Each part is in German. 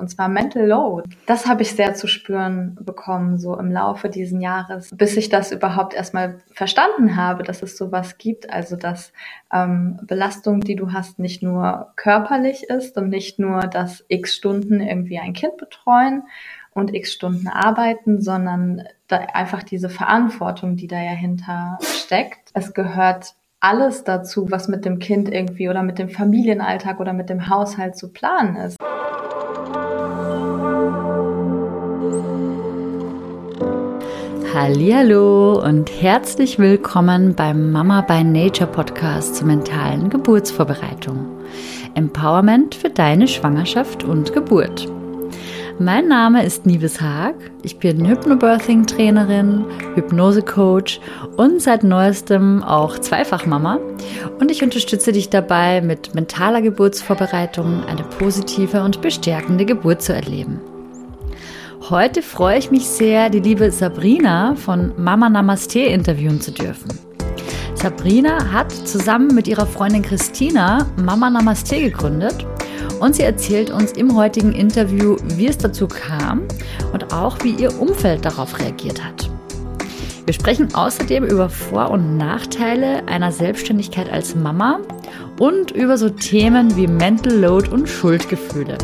und zwar Mental Load. Das habe ich sehr zu spüren bekommen, so im Laufe diesen Jahres, bis ich das überhaupt erstmal verstanden habe, dass es sowas gibt, also dass ähm, Belastung, die du hast, nicht nur körperlich ist und nicht nur dass x Stunden irgendwie ein Kind betreuen und x Stunden arbeiten, sondern einfach diese Verantwortung, die da ja hinter steckt. Es gehört alles dazu, was mit dem Kind irgendwie oder mit dem Familienalltag oder mit dem Haushalt zu planen ist. Hallo und herzlich willkommen beim Mama by Nature Podcast zur mentalen Geburtsvorbereitung. Empowerment für deine Schwangerschaft und Geburt. Mein Name ist Nives Haag. Ich bin Hypnobirthing-Trainerin, Hypnose-Coach und seit neuestem auch Zweifachmama. Und ich unterstütze dich dabei, mit mentaler Geburtsvorbereitung eine positive und bestärkende Geburt zu erleben. Heute freue ich mich sehr, die liebe Sabrina von Mama Namaste interviewen zu dürfen. Sabrina hat zusammen mit ihrer Freundin Christina Mama Namaste gegründet und sie erzählt uns im heutigen Interview, wie es dazu kam und auch wie ihr Umfeld darauf reagiert hat. Wir sprechen außerdem über Vor- und Nachteile einer Selbstständigkeit als Mama und über so Themen wie Mental Load und Schuldgefühle.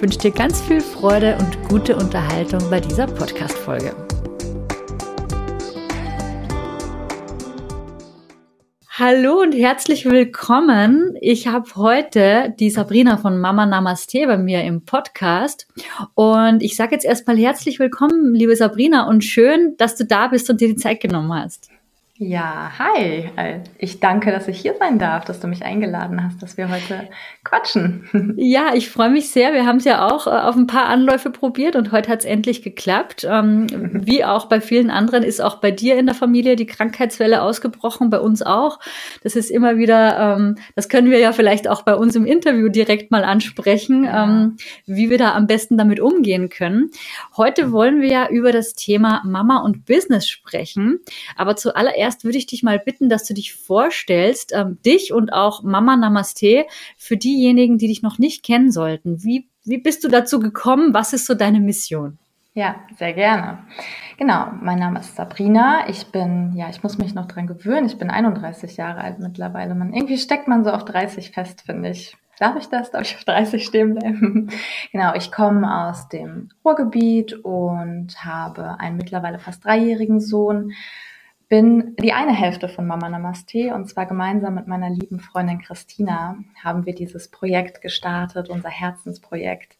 Ich wünsche dir ganz viel Freude und gute Unterhaltung bei dieser Podcast-Folge. Hallo und herzlich willkommen. Ich habe heute die Sabrina von Mama Namaste bei mir im Podcast. Und ich sage jetzt erstmal herzlich willkommen, liebe Sabrina, und schön, dass du da bist und dir die Zeit genommen hast. Ja, hi. Ich danke, dass ich hier sein darf, dass du mich eingeladen hast, dass wir heute quatschen. Ja, ich freue mich sehr. Wir haben es ja auch äh, auf ein paar Anläufe probiert und heute hat es endlich geklappt. Ähm, wie auch bei vielen anderen ist auch bei dir in der Familie die Krankheitswelle ausgebrochen, bei uns auch. Das ist immer wieder, ähm, das können wir ja vielleicht auch bei uns im Interview direkt mal ansprechen. Ähm, wie wir da am besten damit umgehen können. Heute wollen wir ja über das Thema Mama und Business sprechen. Aber zuallererst zuallererst würde ich dich mal bitten, dass du dich vorstellst, ähm, dich und auch Mama Namaste für diejenigen, die dich noch nicht kennen sollten. Wie, wie bist du dazu gekommen? Was ist so deine Mission? Ja, sehr gerne. Genau, mein Name ist Sabrina. Ich bin, ja, ich muss mich noch dran gewöhnen. Ich bin 31 Jahre alt mittlerweile. Man, irgendwie steckt man so auf 30 fest, finde ich. Darf ich das? Darf ich auf 30 stehen bleiben? genau, ich komme aus dem Ruhrgebiet und habe einen mittlerweile fast dreijährigen Sohn bin die eine Hälfte von Mama Namaste und zwar gemeinsam mit meiner lieben Freundin Christina haben wir dieses Projekt gestartet, unser Herzensprojekt.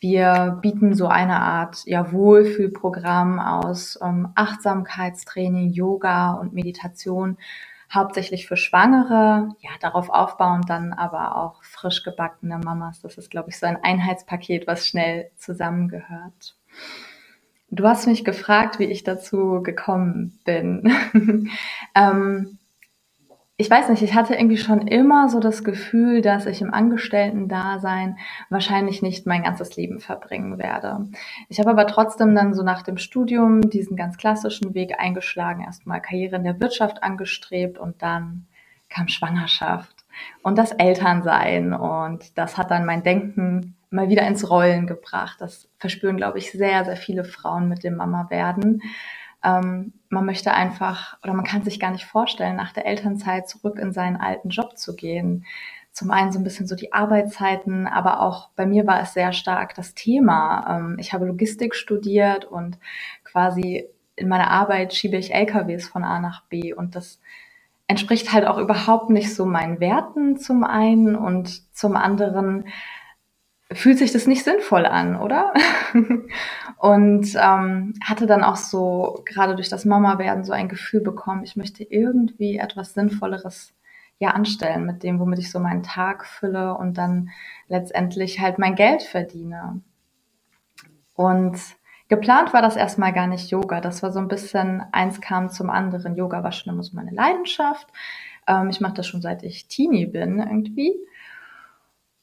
Wir bieten so eine Art ja, Wohlfühlprogramm aus ähm, Achtsamkeitstraining, Yoga und Meditation, hauptsächlich für Schwangere, ja, darauf aufbauend dann aber auch frisch gebackene Mamas. Das ist, glaube ich, so ein Einheitspaket, was schnell zusammengehört. Du hast mich gefragt, wie ich dazu gekommen bin. ähm, ich weiß nicht, ich hatte irgendwie schon immer so das Gefühl, dass ich im Angestellten-Dasein wahrscheinlich nicht mein ganzes Leben verbringen werde. Ich habe aber trotzdem dann so nach dem Studium diesen ganz klassischen Weg eingeschlagen, erstmal Karriere in der Wirtschaft angestrebt und dann kam Schwangerschaft und das Elternsein und das hat dann mein Denken mal wieder ins Rollen gebracht. Das verspüren, glaube ich, sehr, sehr viele Frauen mit dem Mama werden. Ähm, man möchte einfach oder man kann sich gar nicht vorstellen, nach der Elternzeit zurück in seinen alten Job zu gehen. Zum einen so ein bisschen so die Arbeitszeiten, aber auch bei mir war es sehr stark das Thema. Ähm, ich habe Logistik studiert und quasi in meiner Arbeit schiebe ich LKWs von A nach B und das entspricht halt auch überhaupt nicht so meinen Werten zum einen und zum anderen fühlt sich das nicht sinnvoll an, oder? und ähm, hatte dann auch so, gerade durch das Mama-Werden, so ein Gefühl bekommen, ich möchte irgendwie etwas Sinnvolleres ja anstellen, mit dem, womit ich so meinen Tag fülle und dann letztendlich halt mein Geld verdiene. Und geplant war das erstmal gar nicht Yoga. Das war so ein bisschen, eins kam zum anderen. Yoga war schon immer so meine Leidenschaft. Ähm, ich mache das schon seit ich Teenie bin irgendwie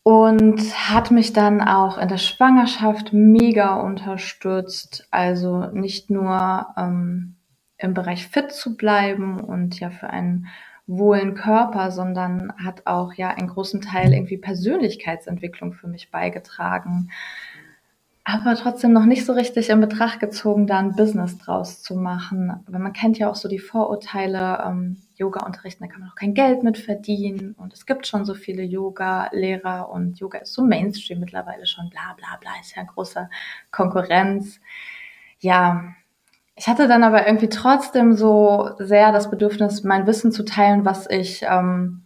und hat mich dann auch in der Schwangerschaft mega unterstützt. Also nicht nur ähm, im Bereich fit zu bleiben und ja für einen wohlen Körper, sondern hat auch ja einen großen Teil irgendwie Persönlichkeitsentwicklung für mich beigetragen. Aber trotzdem noch nicht so richtig in Betracht gezogen, da ein Business draus zu machen. Weil man kennt ja auch so die Vorurteile, ähm, Yoga unterrichten, da kann man auch kein Geld mit verdienen. Und es gibt schon so viele Yoga-Lehrer und Yoga ist so Mainstream mittlerweile schon, bla bla bla, ist ja große Konkurrenz. Ja, ich hatte dann aber irgendwie trotzdem so sehr das Bedürfnis, mein Wissen zu teilen, was ich ähm,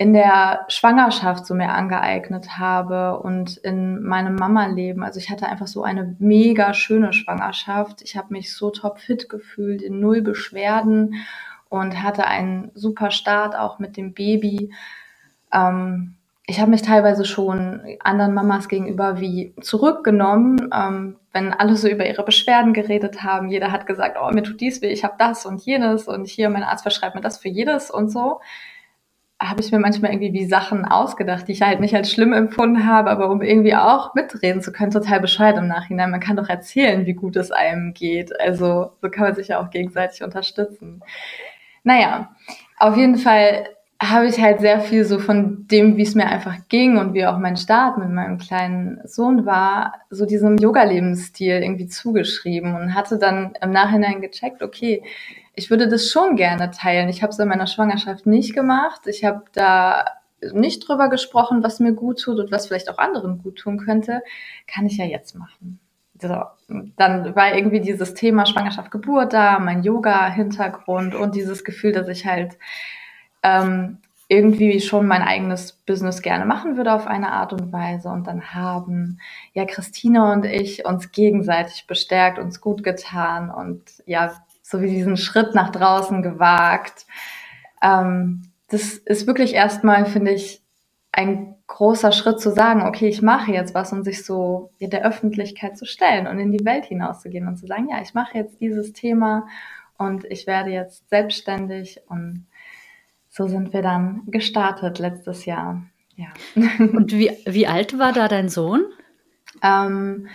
in der Schwangerschaft so mehr angeeignet habe und in meinem Mama-Leben. Also ich hatte einfach so eine mega schöne Schwangerschaft. Ich habe mich so top fit gefühlt, in null Beschwerden und hatte einen super Start auch mit dem Baby. Ähm, ich habe mich teilweise schon anderen Mamas gegenüber wie zurückgenommen, ähm, wenn alle so über ihre Beschwerden geredet haben. Jeder hat gesagt, oh, mir tut dies weh, ich habe das und jenes und hier, mein Arzt verschreibt mir das für jedes und so habe ich mir manchmal irgendwie wie Sachen ausgedacht, die ich halt nicht als schlimm empfunden habe, aber um irgendwie auch mitreden zu können, total bescheuert im Nachhinein. Man kann doch erzählen, wie gut es einem geht. Also so kann man sich ja auch gegenseitig unterstützen. Naja, auf jeden Fall habe ich halt sehr viel so von dem, wie es mir einfach ging und wie auch mein Start mit meinem kleinen Sohn war, so diesem Yoga-Lebensstil irgendwie zugeschrieben und hatte dann im Nachhinein gecheckt, okay, ich würde das schon gerne teilen. Ich habe es in meiner Schwangerschaft nicht gemacht. Ich habe da nicht drüber gesprochen, was mir gut tut und was vielleicht auch anderen gut tun könnte. Kann ich ja jetzt machen. So, dann war irgendwie dieses Thema Schwangerschaft, Geburt da, mein Yoga-Hintergrund und dieses Gefühl, dass ich halt ähm, irgendwie schon mein eigenes Business gerne machen würde auf eine Art und Weise. Und dann haben ja Christina und ich uns gegenseitig bestärkt, uns gut getan und ja, so wie diesen Schritt nach draußen gewagt. Ähm, das ist wirklich erstmal, finde ich, ein großer Schritt zu sagen, okay, ich mache jetzt was und sich so der Öffentlichkeit zu stellen und in die Welt hinauszugehen und zu sagen, ja, ich mache jetzt dieses Thema und ich werde jetzt selbstständig und so sind wir dann gestartet letztes Jahr. Ja. Und wie, wie alt war da dein Sohn? Ähm,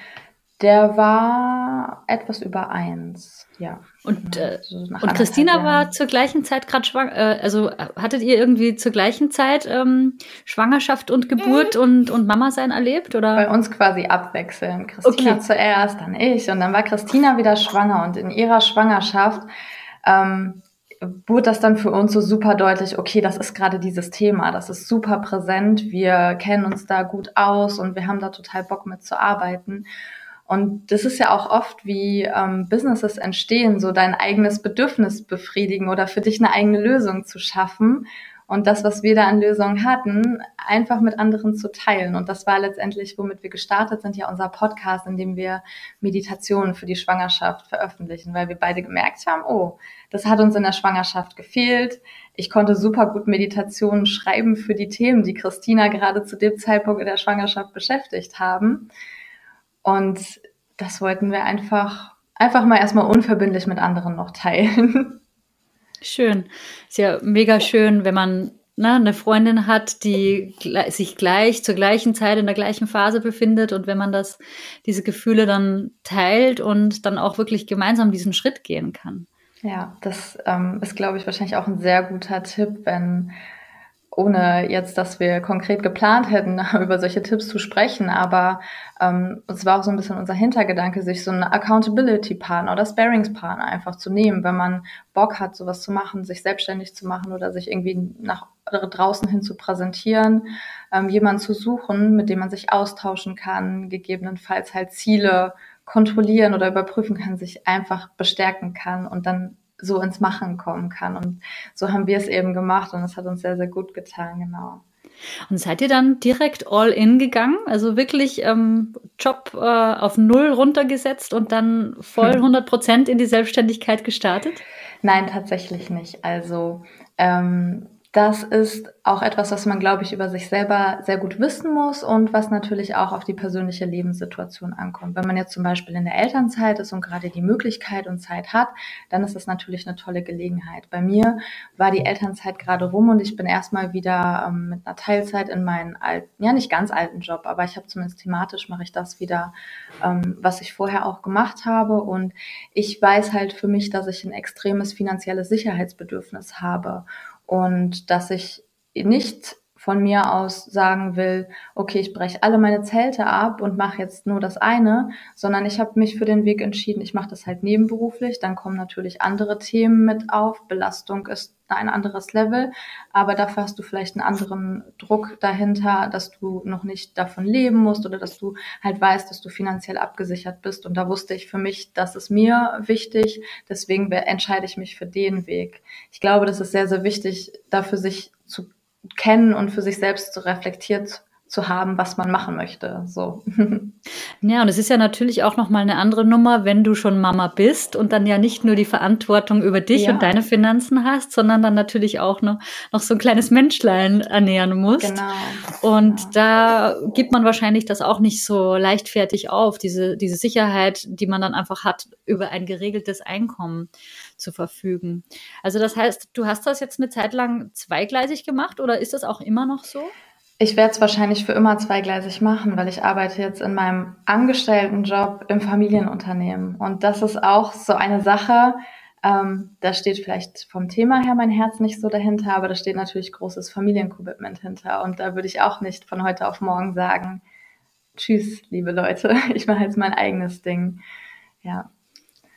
der war etwas über eins, ja. Und, äh, so und Christina war zur gleichen Zeit gerade schwanger, äh, also hattet ihr irgendwie zur gleichen Zeit ähm, Schwangerschaft und Geburt mhm. und, und Mama sein erlebt? Oder? Bei uns quasi abwechselnd. Christina okay. zuerst, dann ich und dann war Christina wieder schwanger und in ihrer Schwangerschaft ähm, wurde das dann für uns so super deutlich, okay, das ist gerade dieses Thema, das ist super präsent, wir kennen uns da gut aus und wir haben da total Bock mit zu arbeiten. Und das ist ja auch oft, wie ähm, Businesses entstehen, so dein eigenes Bedürfnis befriedigen oder für dich eine eigene Lösung zu schaffen und das, was wir da an Lösungen hatten, einfach mit anderen zu teilen. Und das war letztendlich, womit wir gestartet sind, ja unser Podcast, in dem wir Meditationen für die Schwangerschaft veröffentlichen, weil wir beide gemerkt haben, oh, das hat uns in der Schwangerschaft gefehlt. Ich konnte super gut Meditationen schreiben für die Themen, die Christina gerade zu dem Zeitpunkt in der Schwangerschaft beschäftigt haben. Und das wollten wir einfach, einfach mal erstmal unverbindlich mit anderen noch teilen. Schön. Ist ja mega schön, wenn man ne, eine Freundin hat, die sich gleich zur gleichen Zeit in der gleichen Phase befindet und wenn man das, diese Gefühle dann teilt und dann auch wirklich gemeinsam diesen Schritt gehen kann. Ja, das ähm, ist, glaube ich, wahrscheinlich auch ein sehr guter Tipp, wenn ohne jetzt, dass wir konkret geplant hätten, über solche Tipps zu sprechen, aber ähm, es war auch so ein bisschen unser Hintergedanke, sich so einen Accountability-Partner oder Sparings-Partner einfach zu nehmen, wenn man Bock hat, sowas zu machen, sich selbstständig zu machen oder sich irgendwie nach draußen hin zu präsentieren, ähm, jemanden zu suchen, mit dem man sich austauschen kann, gegebenenfalls halt Ziele kontrollieren oder überprüfen kann, sich einfach bestärken kann und dann so ins Machen kommen kann. Und so haben wir es eben gemacht und es hat uns sehr, sehr gut getan, genau. Und seid ihr dann direkt all in gegangen? Also wirklich ähm, Job äh, auf Null runtergesetzt und dann voll 100 hm. Prozent in die Selbstständigkeit gestartet? Nein, tatsächlich nicht. Also ähm, das ist auch etwas, was man, glaube ich, über sich selber sehr gut wissen muss und was natürlich auch auf die persönliche Lebenssituation ankommt. Wenn man jetzt zum Beispiel in der Elternzeit ist und gerade die Möglichkeit und Zeit hat, dann ist das natürlich eine tolle Gelegenheit. Bei mir war die Elternzeit gerade rum und ich bin erstmal wieder ähm, mit einer Teilzeit in meinen alten, ja nicht ganz alten Job, aber ich habe zumindest thematisch mache ich das wieder, ähm, was ich vorher auch gemacht habe. Und ich weiß halt für mich, dass ich ein extremes finanzielles Sicherheitsbedürfnis habe und dass ich nicht von mir aus sagen will, okay, ich breche alle meine Zelte ab und mache jetzt nur das eine, sondern ich habe mich für den Weg entschieden, ich mache das halt nebenberuflich, dann kommen natürlich andere Themen mit auf, Belastung ist ein anderes Level, aber dafür hast du vielleicht einen anderen Druck dahinter, dass du noch nicht davon leben musst oder dass du halt weißt, dass du finanziell abgesichert bist. Und da wusste ich für mich, das ist mir wichtig, deswegen entscheide ich mich für den Weg. Ich glaube, das ist sehr, sehr wichtig, dafür sich zu kennen und für sich selbst zu reflektiert zu haben, was man machen möchte. So. Ja, und es ist ja natürlich auch noch mal eine andere Nummer, wenn du schon Mama bist und dann ja nicht nur die Verantwortung über dich ja. und deine Finanzen hast, sondern dann natürlich auch noch, noch so ein kleines Menschlein ernähren musst. Genau. Und genau. da gibt man wahrscheinlich das auch nicht so leichtfertig auf, diese, diese Sicherheit, die man dann einfach hat, über ein geregeltes Einkommen zu verfügen. Also das heißt, du hast das jetzt eine Zeit lang zweigleisig gemacht oder ist das auch immer noch so? Ich werde es wahrscheinlich für immer zweigleisig machen, weil ich arbeite jetzt in meinem Angestelltenjob im Familienunternehmen. Und das ist auch so eine Sache, ähm, da steht vielleicht vom Thema her mein Herz nicht so dahinter, aber da steht natürlich großes Familiencommitment hinter. Und da würde ich auch nicht von heute auf morgen sagen, tschüss, liebe Leute, ich mache jetzt mein eigenes Ding. Ja.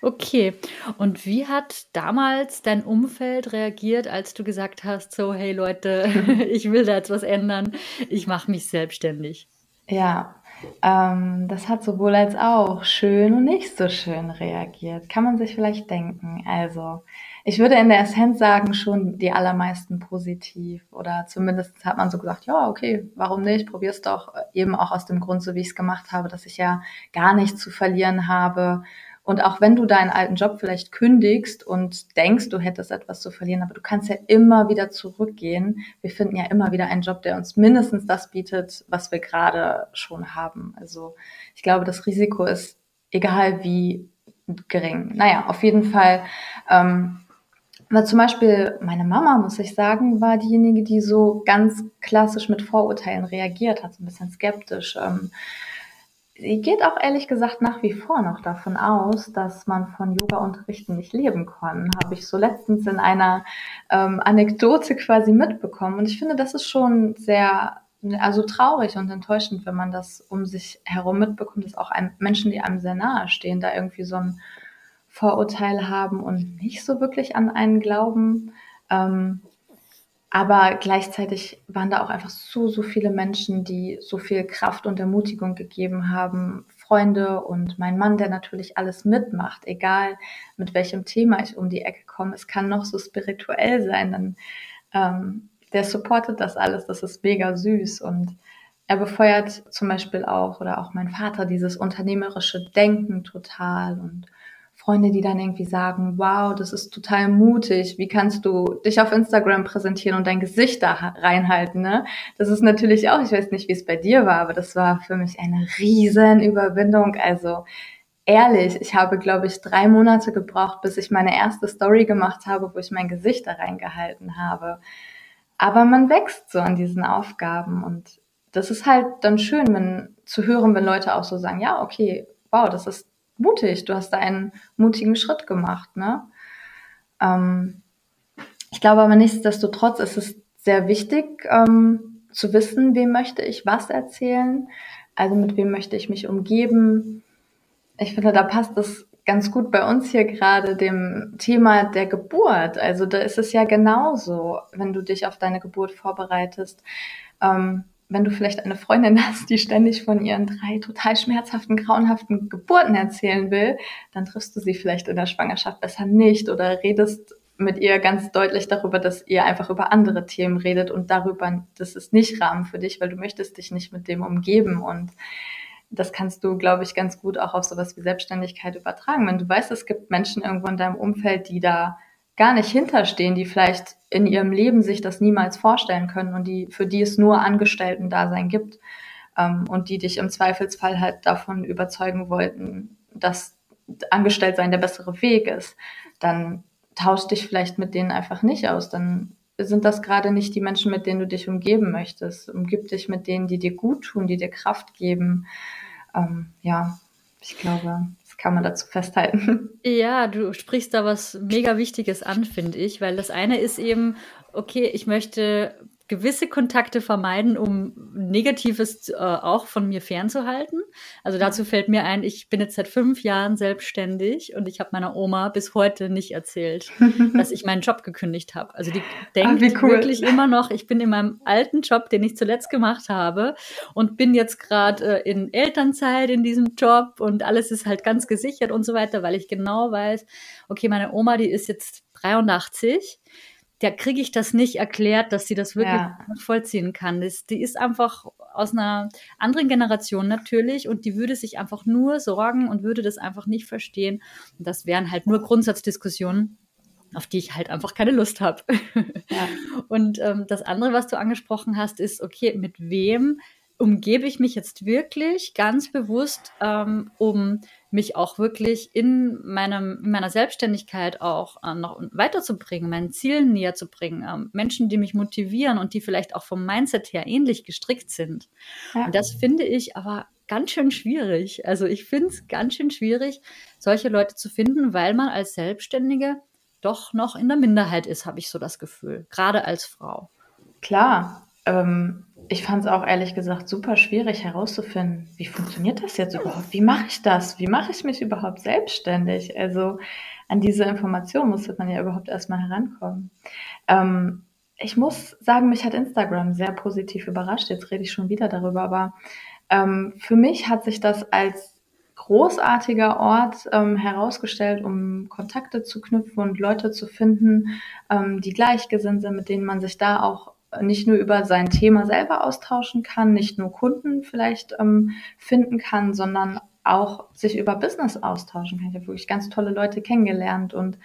Okay. Und wie hat damals dein Umfeld reagiert, als du gesagt hast, so, hey Leute, ich will da jetzt was ändern, ich mache mich selbstständig? Ja, ähm, das hat sowohl als auch schön und nicht so schön reagiert. Kann man sich vielleicht denken. Also, ich würde in der Essenz sagen, schon die allermeisten positiv. Oder zumindest hat man so gesagt, ja, okay, warum nicht? Probier's doch. Eben auch aus dem Grund, so wie ich es gemacht habe, dass ich ja gar nichts zu verlieren habe und auch wenn du deinen alten Job vielleicht kündigst und denkst, du hättest etwas zu verlieren, aber du kannst ja immer wieder zurückgehen. Wir finden ja immer wieder einen Job, der uns mindestens das bietet, was wir gerade schon haben. Also ich glaube, das Risiko ist egal wie gering. Naja, auf jeden Fall. Ähm, weil zum Beispiel meine Mama, muss ich sagen, war diejenige, die so ganz klassisch mit Vorurteilen reagiert hat, so ein bisschen skeptisch. Ähm, Sie geht auch ehrlich gesagt nach wie vor noch davon aus, dass man von Yoga-Unterrichten nicht leben kann. Habe ich so letztens in einer ähm, Anekdote quasi mitbekommen. Und ich finde, das ist schon sehr, also traurig und enttäuschend, wenn man das um sich herum mitbekommt, dass auch einem, Menschen, die einem sehr nahe stehen, da irgendwie so ein Vorurteil haben und nicht so wirklich an einen glauben. Ähm, aber gleichzeitig waren da auch einfach so, so viele Menschen, die so viel Kraft und Ermutigung gegeben haben. Freunde und mein Mann, der natürlich alles mitmacht, egal mit welchem Thema ich um die Ecke komme. Es kann noch so spirituell sein, dann ähm, der supportet das alles. Das ist mega süß und er befeuert zum Beispiel auch oder auch mein Vater dieses unternehmerische Denken total und Freunde, die dann irgendwie sagen, wow, das ist total mutig, wie kannst du dich auf Instagram präsentieren und dein Gesicht da reinhalten, ne? Das ist natürlich auch, ich weiß nicht, wie es bei dir war, aber das war für mich eine riesen Überwindung. Also ehrlich, ich habe, glaube ich, drei Monate gebraucht, bis ich meine erste Story gemacht habe, wo ich mein Gesicht da reingehalten habe. Aber man wächst so an diesen Aufgaben und das ist halt dann schön, wenn zu hören, wenn Leute auch so sagen, ja, okay, wow, das ist mutig, du hast da einen mutigen Schritt gemacht. Ne? Ähm, ich glaube aber nichtsdestotrotz ist es sehr wichtig ähm, zu wissen, wem möchte ich was erzählen, also mit wem möchte ich mich umgeben. Ich finde, da passt es ganz gut bei uns hier gerade dem Thema der Geburt. Also da ist es ja genauso, wenn du dich auf deine Geburt vorbereitest. Ähm, wenn du vielleicht eine Freundin hast, die ständig von ihren drei total schmerzhaften, grauenhaften Geburten erzählen will, dann triffst du sie vielleicht in der Schwangerschaft besser nicht oder redest mit ihr ganz deutlich darüber, dass ihr einfach über andere Themen redet und darüber, das ist nicht Rahmen für dich, weil du möchtest dich nicht mit dem umgeben und das kannst du, glaube ich, ganz gut auch auf sowas wie Selbstständigkeit übertragen. Wenn du weißt, es gibt Menschen irgendwo in deinem Umfeld, die da gar nicht hinterstehen, die vielleicht in ihrem Leben sich das niemals vorstellen können und die, für die es nur Angestellten-Dasein gibt ähm, und die dich im Zweifelsfall halt davon überzeugen wollten, dass Angestelltsein der bessere Weg ist, dann tausch dich vielleicht mit denen einfach nicht aus. Dann sind das gerade nicht die Menschen, mit denen du dich umgeben möchtest. Umgib dich mit denen, die dir gut tun, die dir Kraft geben. Ähm, ja, ich glaube, kann man dazu festhalten. Ja, du sprichst da was mega Wichtiges an, finde ich, weil das eine ist eben, okay, ich möchte gewisse Kontakte vermeiden, um Negatives äh, auch von mir fernzuhalten. Also dazu fällt mir ein, ich bin jetzt seit fünf Jahren selbstständig und ich habe meiner Oma bis heute nicht erzählt, dass ich meinen Job gekündigt habe. Also die denkt Ach, cool. wirklich immer noch, ich bin in meinem alten Job, den ich zuletzt gemacht habe und bin jetzt gerade äh, in Elternzeit in diesem Job und alles ist halt ganz gesichert und so weiter, weil ich genau weiß, okay, meine Oma, die ist jetzt 83 da kriege ich das nicht erklärt, dass sie das wirklich ja. vollziehen kann. Das, die ist einfach aus einer anderen Generation natürlich und die würde sich einfach nur sorgen und würde das einfach nicht verstehen. Und das wären halt nur Grundsatzdiskussionen, auf die ich halt einfach keine Lust habe. Ja. Und ähm, das andere, was du angesprochen hast, ist, okay, mit wem umgebe ich mich jetzt wirklich ganz bewusst, ähm, um mich auch wirklich in, meinem, in meiner Selbstständigkeit auch äh, noch weiterzubringen, meinen Zielen näher zu bringen. Ähm, Menschen, die mich motivieren und die vielleicht auch vom Mindset her ähnlich gestrickt sind. Ja. Und das finde ich aber ganz schön schwierig. Also ich finde es ganz schön schwierig, solche Leute zu finden, weil man als Selbstständige doch noch in der Minderheit ist, habe ich so das Gefühl, gerade als Frau. Klar, ähm, ich fand es auch ehrlich gesagt super schwierig herauszufinden, wie funktioniert das jetzt überhaupt? Wie mache ich das? Wie mache ich mich überhaupt selbstständig? Also an diese Information musste man ja überhaupt erstmal herankommen. Ähm, ich muss sagen, mich hat Instagram sehr positiv überrascht. Jetzt rede ich schon wieder darüber, aber ähm, für mich hat sich das als großartiger Ort ähm, herausgestellt, um Kontakte zu knüpfen und Leute zu finden, ähm, die gleichgesinnt sind, mit denen man sich da auch nicht nur über sein Thema selber austauschen kann, nicht nur Kunden vielleicht ähm, finden kann, sondern auch sich über Business austauschen kann. Ich habe wirklich ganz tolle Leute kennengelernt und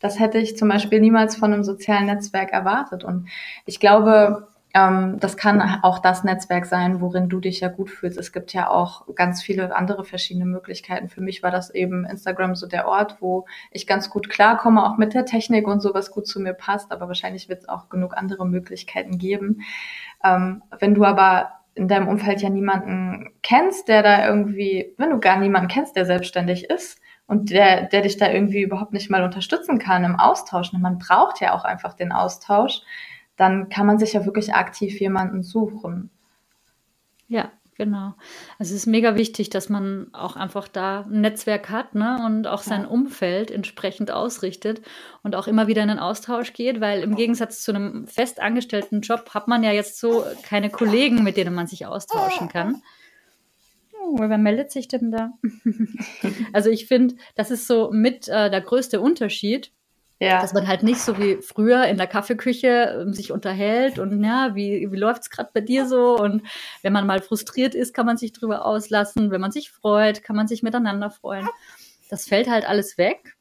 das hätte ich zum Beispiel niemals von einem sozialen Netzwerk erwartet. Und ich glaube, ähm, das kann auch das Netzwerk sein, worin du dich ja gut fühlst. Es gibt ja auch ganz viele andere verschiedene Möglichkeiten. Für mich war das eben Instagram so der Ort, wo ich ganz gut klarkomme, auch mit der Technik und so, was gut zu mir passt. Aber wahrscheinlich wird es auch genug andere Möglichkeiten geben. Ähm, wenn du aber in deinem Umfeld ja niemanden kennst, der da irgendwie, wenn du gar niemanden kennst, der selbstständig ist, und der, der dich da irgendwie überhaupt nicht mal unterstützen kann im Austausch. Und man braucht ja auch einfach den Austausch dann kann man sich ja wirklich aktiv jemanden suchen. Ja, genau. Also es ist mega wichtig, dass man auch einfach da ein Netzwerk hat ne? und auch sein ja. Umfeld entsprechend ausrichtet und auch immer wieder in den Austausch geht, weil im Gegensatz zu einem festangestellten Job hat man ja jetzt so keine Kollegen, mit denen man sich austauschen kann. Oh, wer meldet sich denn da? also ich finde, das ist so mit äh, der größte Unterschied ja. Dass man halt nicht so wie früher in der Kaffeeküche ähm, sich unterhält und ja, wie, wie läuft's gerade bei dir so? Und wenn man mal frustriert ist, kann man sich drüber auslassen. Wenn man sich freut, kann man sich miteinander freuen. Das fällt halt alles weg.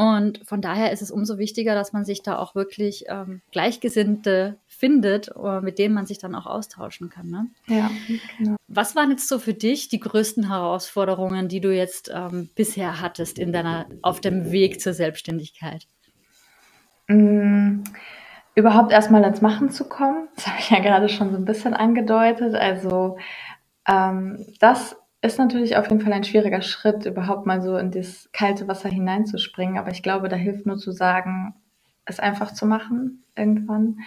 Und von daher ist es umso wichtiger, dass man sich da auch wirklich ähm, Gleichgesinnte findet, äh, mit denen man sich dann auch austauschen kann. Ne? Ja, genau. Was waren jetzt so für dich die größten Herausforderungen, die du jetzt ähm, bisher hattest in deiner, auf dem Weg zur Selbstständigkeit? Mm, überhaupt erstmal ins Machen zu kommen. Das habe ich ja gerade schon so ein bisschen angedeutet. Also ähm, das ist natürlich auf jeden Fall ein schwieriger Schritt, überhaupt mal so in das kalte Wasser hineinzuspringen. Aber ich glaube, da hilft nur zu sagen, es einfach zu machen irgendwann.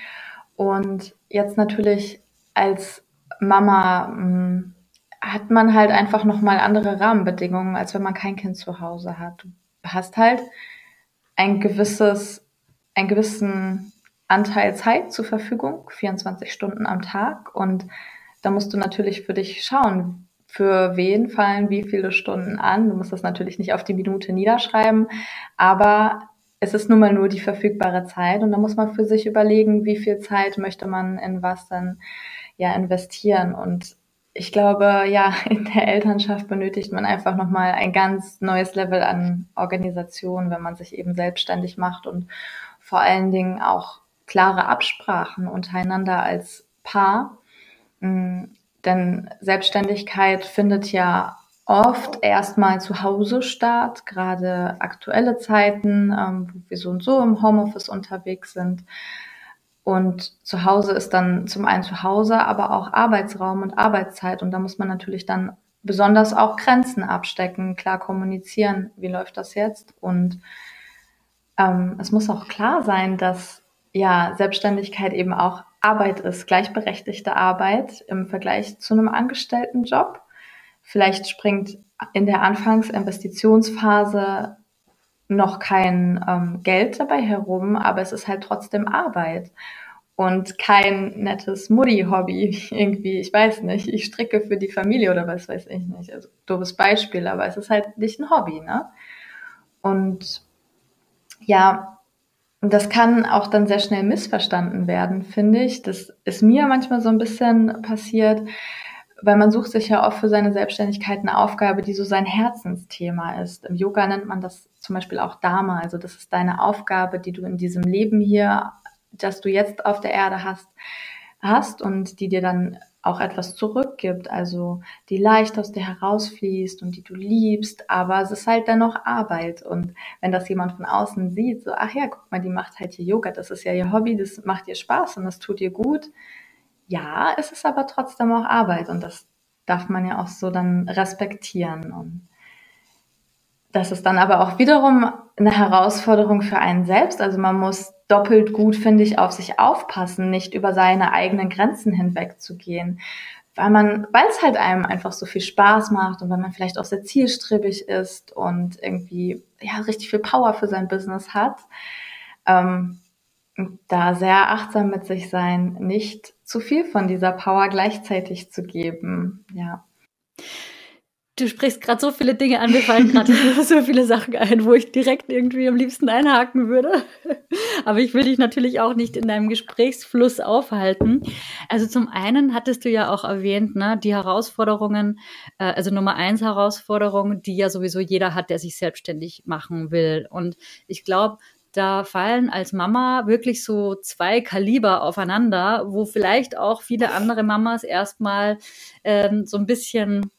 Und jetzt natürlich als Mama mh, hm, hat man halt einfach nochmal andere Rahmenbedingungen, als wenn man kein Kind zu Hause hat. Du hast halt ein gewisses, einen gewissen Anteil Zeit zur Verfügung, 24 Stunden am Tag. Und da musst du natürlich für dich schauen, für wen fallen wie viele Stunden an. Du musst das natürlich nicht auf die Minute niederschreiben, aber es ist nun mal nur die verfügbare Zeit und da muss man für sich überlegen, wie viel Zeit möchte man in was dann ja investieren und ich glaube, ja, in der Elternschaft benötigt man einfach nochmal ein ganz neues Level an Organisation, wenn man sich eben selbstständig macht und vor allen Dingen auch klare Absprachen untereinander als Paar. Denn Selbstständigkeit findet ja oft erstmal zu Hause statt, gerade aktuelle Zeiten, ähm, wo wir so und so im Homeoffice unterwegs sind. Und zu Hause ist dann zum einen zu Hause, aber auch Arbeitsraum und Arbeitszeit. Und da muss man natürlich dann besonders auch Grenzen abstecken, klar kommunizieren, wie läuft das jetzt. Und ähm, es muss auch klar sein, dass ja Selbstständigkeit eben auch Arbeit ist, gleichberechtigte Arbeit im Vergleich zu einem angestellten Job. Vielleicht springt in der Anfangsinvestitionsphase noch kein ähm, Geld dabei herum, aber es ist halt trotzdem Arbeit und kein nettes Mutti-Hobby irgendwie. Ich weiß nicht, ich stricke für die Familie oder was weiß ich nicht. Also doofes Beispiel, aber es ist halt nicht ein Hobby, ne? Und ja, das kann auch dann sehr schnell missverstanden werden, finde ich. Das ist mir manchmal so ein bisschen passiert, weil man sucht sich ja oft für seine Selbstständigkeit eine Aufgabe, die so sein Herzensthema ist. Im Yoga nennt man das zum Beispiel auch Dharma. Also das ist deine Aufgabe, die du in diesem Leben hier, das du jetzt auf der Erde hast, hast und die dir dann auch etwas zurückgibt, also die leicht aus dir herausfließt und die du liebst, aber es ist halt dennoch Arbeit. Und wenn das jemand von außen sieht, so, ach ja, guck mal, die macht halt hier Yoga, das ist ja ihr Hobby, das macht ihr Spaß und das tut ihr gut, ja, es ist aber trotzdem auch Arbeit und das darf man ja auch so dann respektieren. Und das ist dann aber auch wiederum eine Herausforderung für einen selbst. Also man muss doppelt gut, finde ich, auf sich aufpassen, nicht über seine eigenen Grenzen hinweg zu gehen. Weil man, weil es halt einem einfach so viel Spaß macht und weil man vielleicht auch sehr zielstrebig ist und irgendwie ja richtig viel Power für sein Business hat. Ähm, da sehr achtsam mit sich sein, nicht zu viel von dieser Power gleichzeitig zu geben. Ja. Du sprichst gerade so viele Dinge an, mir fallen gerade so viele Sachen ein, wo ich direkt irgendwie am liebsten einhaken würde. Aber ich will dich natürlich auch nicht in deinem Gesprächsfluss aufhalten. Also zum einen hattest du ja auch erwähnt, ne, die Herausforderungen, äh, also Nummer eins Herausforderung, die ja sowieso jeder hat, der sich selbstständig machen will. Und ich glaube, da fallen als Mama wirklich so zwei Kaliber aufeinander, wo vielleicht auch viele andere Mamas erstmal ähm, so ein bisschen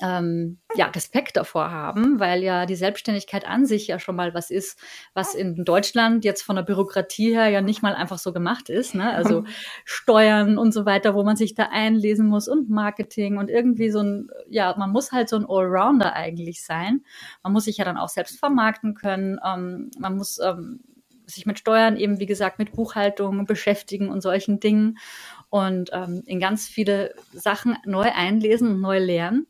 ähm, ja, Respekt davor haben, weil ja die Selbstständigkeit an sich ja schon mal was ist, was in Deutschland jetzt von der Bürokratie her ja nicht mal einfach so gemacht ist. Ne? Also Steuern und so weiter, wo man sich da einlesen muss und Marketing und irgendwie so ein, ja, man muss halt so ein Allrounder eigentlich sein. Man muss sich ja dann auch selbst vermarkten können. Ähm, man muss ähm, sich mit Steuern eben, wie gesagt, mit Buchhaltung beschäftigen und solchen Dingen und ähm, in ganz viele Sachen neu einlesen und neu lernen.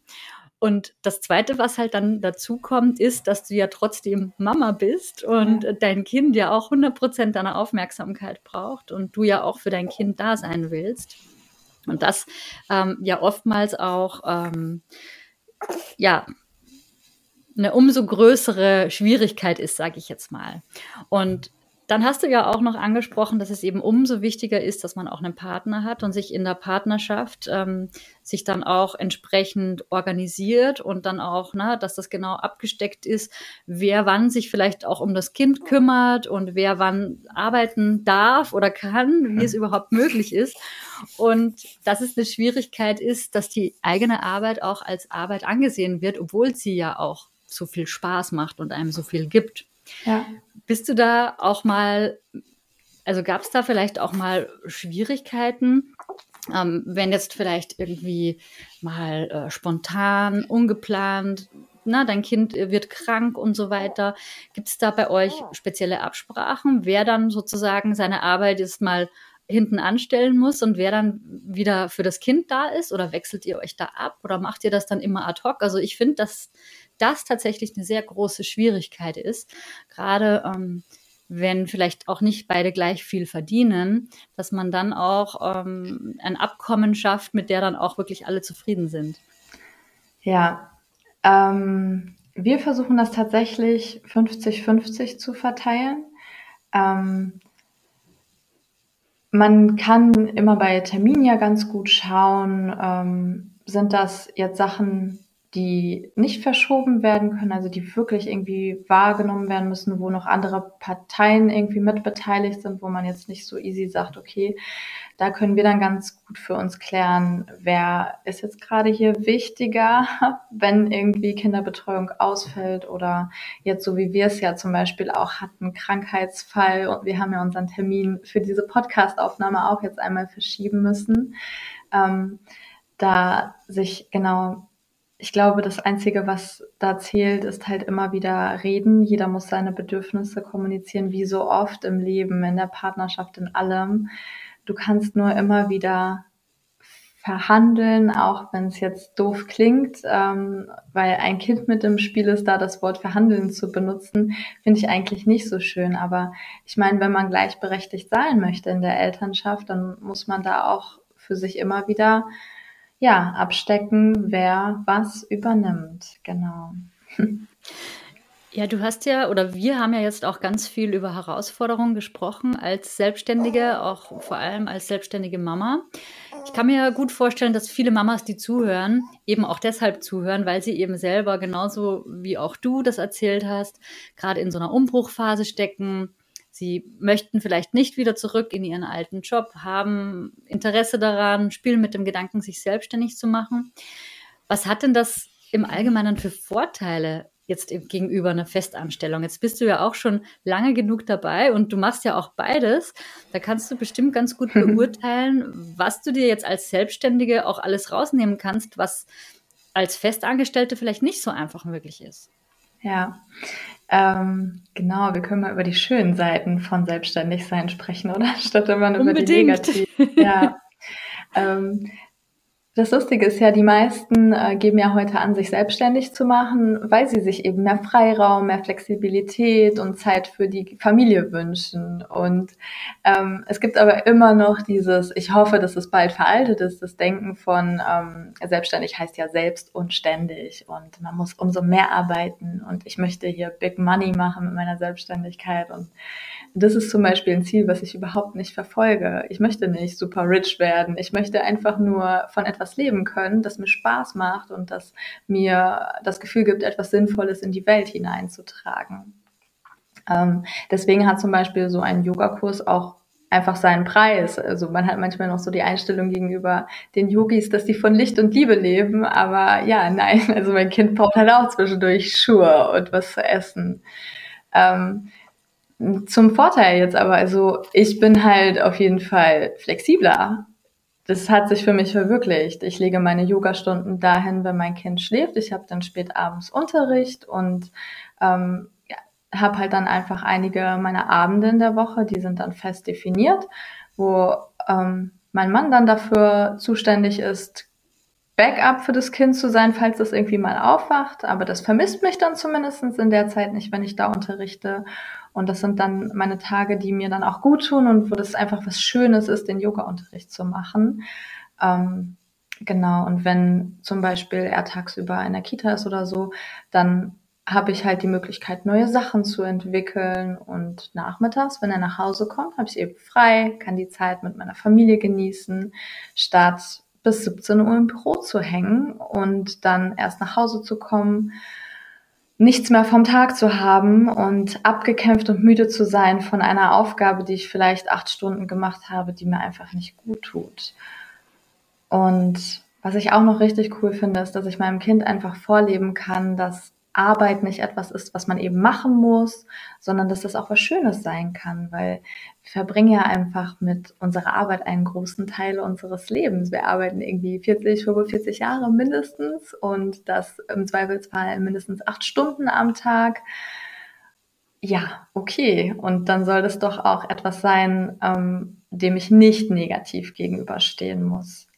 Und das Zweite, was halt dann dazu kommt, ist, dass du ja trotzdem Mama bist und ja. dein Kind ja auch 100 Prozent deiner Aufmerksamkeit braucht und du ja auch für dein Kind da sein willst. Und das ähm, ja oftmals auch, ähm, ja, eine umso größere Schwierigkeit ist, sage ich jetzt mal. Und dann hast du ja auch noch angesprochen, dass es eben umso wichtiger ist, dass man auch einen Partner hat und sich in der Partnerschaft ähm, sich dann auch entsprechend organisiert und dann auch, ne, dass das genau abgesteckt ist, wer wann sich vielleicht auch um das Kind kümmert und wer wann arbeiten darf oder kann, wie es überhaupt möglich ist. Und dass es eine Schwierigkeit ist, dass die eigene Arbeit auch als Arbeit angesehen wird, obwohl sie ja auch so viel Spaß macht und einem so viel gibt. Ja. Bist du da auch mal, also gab es da vielleicht auch mal Schwierigkeiten, ähm, wenn jetzt vielleicht irgendwie mal äh, spontan, ungeplant, na, dein Kind wird krank und so weiter. Gibt es da bei euch spezielle Absprachen, wer dann sozusagen seine Arbeit jetzt mal hinten anstellen muss und wer dann wieder für das Kind da ist? Oder wechselt ihr euch da ab oder macht ihr das dann immer ad hoc? Also ich finde, dass das tatsächlich eine sehr große Schwierigkeit ist, gerade ähm, wenn vielleicht auch nicht beide gleich viel verdienen, dass man dann auch ähm, ein Abkommen schafft, mit der dann auch wirklich alle zufrieden sind. Ja, ähm, wir versuchen das tatsächlich 50-50 zu verteilen. Ähm, man kann immer bei Terminen ja ganz gut schauen, ähm, sind das jetzt Sachen, die nicht verschoben werden können, also die wirklich irgendwie wahrgenommen werden müssen, wo noch andere Parteien irgendwie mitbeteiligt sind, wo man jetzt nicht so easy sagt, okay, da können wir dann ganz gut für uns klären, wer ist jetzt gerade hier wichtiger, wenn irgendwie Kinderbetreuung ausfällt oder jetzt so wie wir es ja zum Beispiel auch hatten, Krankheitsfall und wir haben ja unseren Termin für diese Podcastaufnahme auch jetzt einmal verschieben müssen. Ähm, da sich genau ich glaube, das Einzige, was da zählt, ist halt immer wieder reden. Jeder muss seine Bedürfnisse kommunizieren, wie so oft im Leben, in der Partnerschaft, in allem. du kannst nur immer wieder verhandeln, auch wenn es jetzt doof klingt, ähm, weil ein Kind mit im Spiel ist, da das Wort verhandeln zu benutzen, finde ich eigentlich nicht so schön. Aber ich meine, wenn man gleichberechtigt sein möchte in der Elternschaft, dann muss man da auch für sich immer wieder ja abstecken, wer was übernimmt. Genau. Ja, du hast ja, oder wir haben ja jetzt auch ganz viel über Herausforderungen gesprochen als Selbstständige, auch vor allem als selbstständige Mama. Ich kann mir gut vorstellen, dass viele Mamas, die zuhören, eben auch deshalb zuhören, weil sie eben selber genauso wie auch du das erzählt hast, gerade in so einer Umbruchphase stecken. Sie möchten vielleicht nicht wieder zurück in ihren alten Job, haben Interesse daran, spielen mit dem Gedanken, sich selbstständig zu machen. Was hat denn das im Allgemeinen für Vorteile, jetzt gegenüber einer Festanstellung. Jetzt bist du ja auch schon lange genug dabei und du machst ja auch beides. Da kannst du bestimmt ganz gut beurteilen, was du dir jetzt als Selbstständige auch alles rausnehmen kannst, was als Festangestellte vielleicht nicht so einfach möglich ist. Ja, ähm, genau. Wir können mal über die schönen Seiten von Selbstständigsein sprechen, oder? Statt immer über die negativen. Ja. ähm, das Lustige ist ja, die meisten äh, geben ja heute an, sich selbstständig zu machen, weil sie sich eben mehr Freiraum, mehr Flexibilität und Zeit für die Familie wünschen. Und ähm, es gibt aber immer noch dieses, ich hoffe, dass es bald veraltet ist, das Denken von ähm, selbstständig heißt ja selbst und ständig. Und man muss umso mehr arbeiten. Und ich möchte hier Big Money machen mit meiner Selbstständigkeit. Und das ist zum Beispiel ein Ziel, was ich überhaupt nicht verfolge. Ich möchte nicht super rich werden. Ich möchte einfach nur von etwas leben können, das mir Spaß macht und das mir das Gefühl gibt, etwas Sinnvolles in die Welt hineinzutragen. Ähm, deswegen hat zum Beispiel so ein Yogakurs auch einfach seinen Preis. Also man hat manchmal noch so die Einstellung gegenüber den Yogis, dass die von Licht und Liebe leben. Aber ja, nein, also mein Kind braucht halt auch zwischendurch Schuhe und was zu essen. Ähm, zum Vorteil jetzt aber, also ich bin halt auf jeden Fall flexibler. Das hat sich für mich verwirklicht. Ich lege meine Yogastunden dahin, wenn mein Kind schläft. Ich habe dann spät abends Unterricht und ähm, ja, habe halt dann einfach einige meiner Abende in der Woche, die sind dann fest definiert, wo ähm, mein Mann dann dafür zuständig ist, Backup für das Kind zu sein, falls das irgendwie mal aufwacht. Aber das vermisst mich dann zumindestens in der Zeit nicht, wenn ich da unterrichte. Und das sind dann meine Tage, die mir dann auch gut tun und wo das einfach was Schönes ist, den Yoga-Unterricht zu machen. Ähm, genau. Und wenn zum Beispiel er tagsüber in der Kita ist oder so, dann habe ich halt die Möglichkeit, neue Sachen zu entwickeln. Und nachmittags, wenn er nach Hause kommt, habe ich eben frei, kann die Zeit mit meiner Familie genießen, statt bis 17 Uhr im Büro zu hängen und dann erst nach Hause zu kommen nichts mehr vom Tag zu haben und abgekämpft und müde zu sein von einer Aufgabe, die ich vielleicht acht Stunden gemacht habe, die mir einfach nicht gut tut. Und was ich auch noch richtig cool finde, ist, dass ich meinem Kind einfach vorleben kann, dass Arbeit nicht etwas ist, was man eben machen muss, sondern dass das auch was Schönes sein kann, weil wir verbringen ja einfach mit unserer Arbeit einen großen Teil unseres Lebens. Wir arbeiten irgendwie 40, 45 Jahre mindestens und das im Zweifelsfall mindestens acht Stunden am Tag. Ja, okay. Und dann soll das doch auch etwas sein, ähm, dem ich nicht negativ gegenüberstehen muss.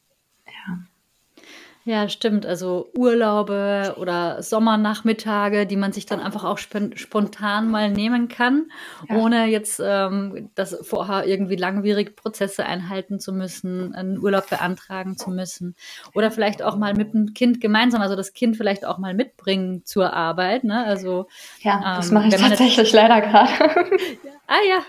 Ja, stimmt. Also Urlaube oder Sommernachmittage, die man sich dann einfach auch spontan mal nehmen kann, ja. ohne jetzt ähm, das vorher irgendwie langwierig Prozesse einhalten zu müssen, einen Urlaub beantragen zu müssen. Oder vielleicht auch mal mit dem Kind gemeinsam, also das Kind vielleicht auch mal mitbringen zur Arbeit. Ne? Also, ja, das ähm, mache ich tatsächlich leider gerade. Ah ja.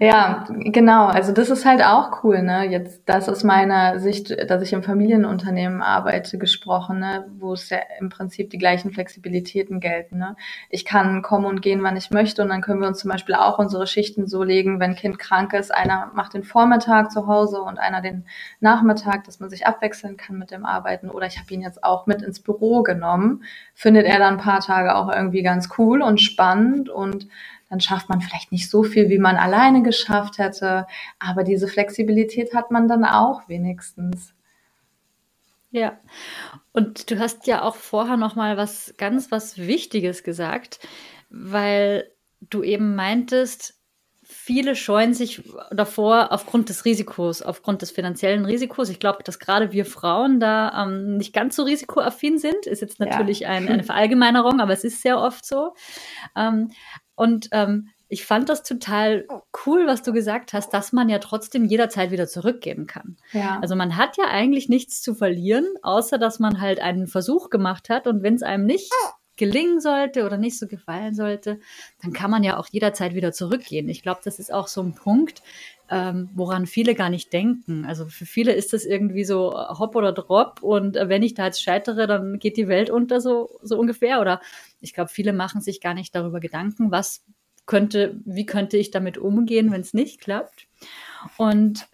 ja, genau. Also das ist halt auch cool, ne? Jetzt, das ist meine Sicht, dass ich im Familienunternehmen arbeite, gesprochen, ne? wo es ja im Prinzip die gleichen Flexibilitäten gelten. Ne? Ich kann kommen und gehen, wann ich möchte, und dann können wir uns zum Beispiel auch unsere Schichten so legen, wenn Kind krank ist, einer macht den Vormittag zu Hause und einer den Nachmittag, dass man sich abwechseln kann mit dem Arbeiten. Oder ich habe ihn jetzt auch mit ins Büro genommen. Findet er dann ein paar Tage auch irgendwie ganz cool und spannend und dann schafft man vielleicht nicht so viel, wie man alleine geschafft hätte, aber diese Flexibilität hat man dann auch wenigstens. Ja, und du hast ja auch vorher noch mal was ganz was Wichtiges gesagt, weil du eben meintest, viele scheuen sich davor aufgrund des Risikos, aufgrund des finanziellen Risikos. Ich glaube, dass gerade wir Frauen da ähm, nicht ganz so risikoaffin sind. Ist jetzt natürlich ja. ein, eine Verallgemeinerung, aber es ist sehr oft so. Ähm, und ähm, ich fand das total cool, was du gesagt hast, dass man ja trotzdem jederzeit wieder zurückgeben kann. Ja. Also man hat ja eigentlich nichts zu verlieren, außer dass man halt einen Versuch gemacht hat und wenn es einem nicht gelingen sollte oder nicht so gefallen sollte, dann kann man ja auch jederzeit wieder zurückgehen. Ich glaube, das ist auch so ein Punkt, ähm, woran viele gar nicht denken. Also für viele ist das irgendwie so hopp oder drop und äh, wenn ich da jetzt scheitere, dann geht die Welt unter so, so ungefähr. Oder ich glaube, viele machen sich gar nicht darüber Gedanken, was könnte, wie könnte ich damit umgehen, wenn es nicht klappt. Und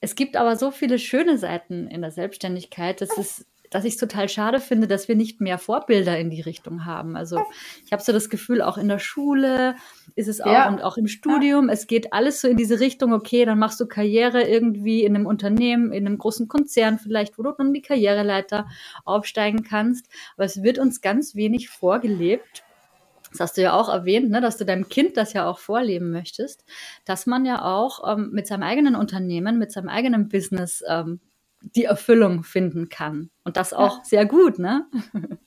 es gibt aber so viele schöne Seiten in der Selbstständigkeit. Das ist dass ich es total schade finde, dass wir nicht mehr Vorbilder in die Richtung haben. Also ich habe so das Gefühl, auch in der Schule ist es auch ja. und auch im Studium, ja. es geht alles so in diese Richtung, okay, dann machst du Karriere irgendwie in einem Unternehmen, in einem großen Konzern vielleicht, wo du dann die Karriereleiter aufsteigen kannst. Aber es wird uns ganz wenig vorgelebt. Das hast du ja auch erwähnt, ne, dass du deinem Kind das ja auch vorleben möchtest, dass man ja auch ähm, mit seinem eigenen Unternehmen, mit seinem eigenen Business ähm, die Erfüllung finden kann. Und das auch ja. sehr gut, ne?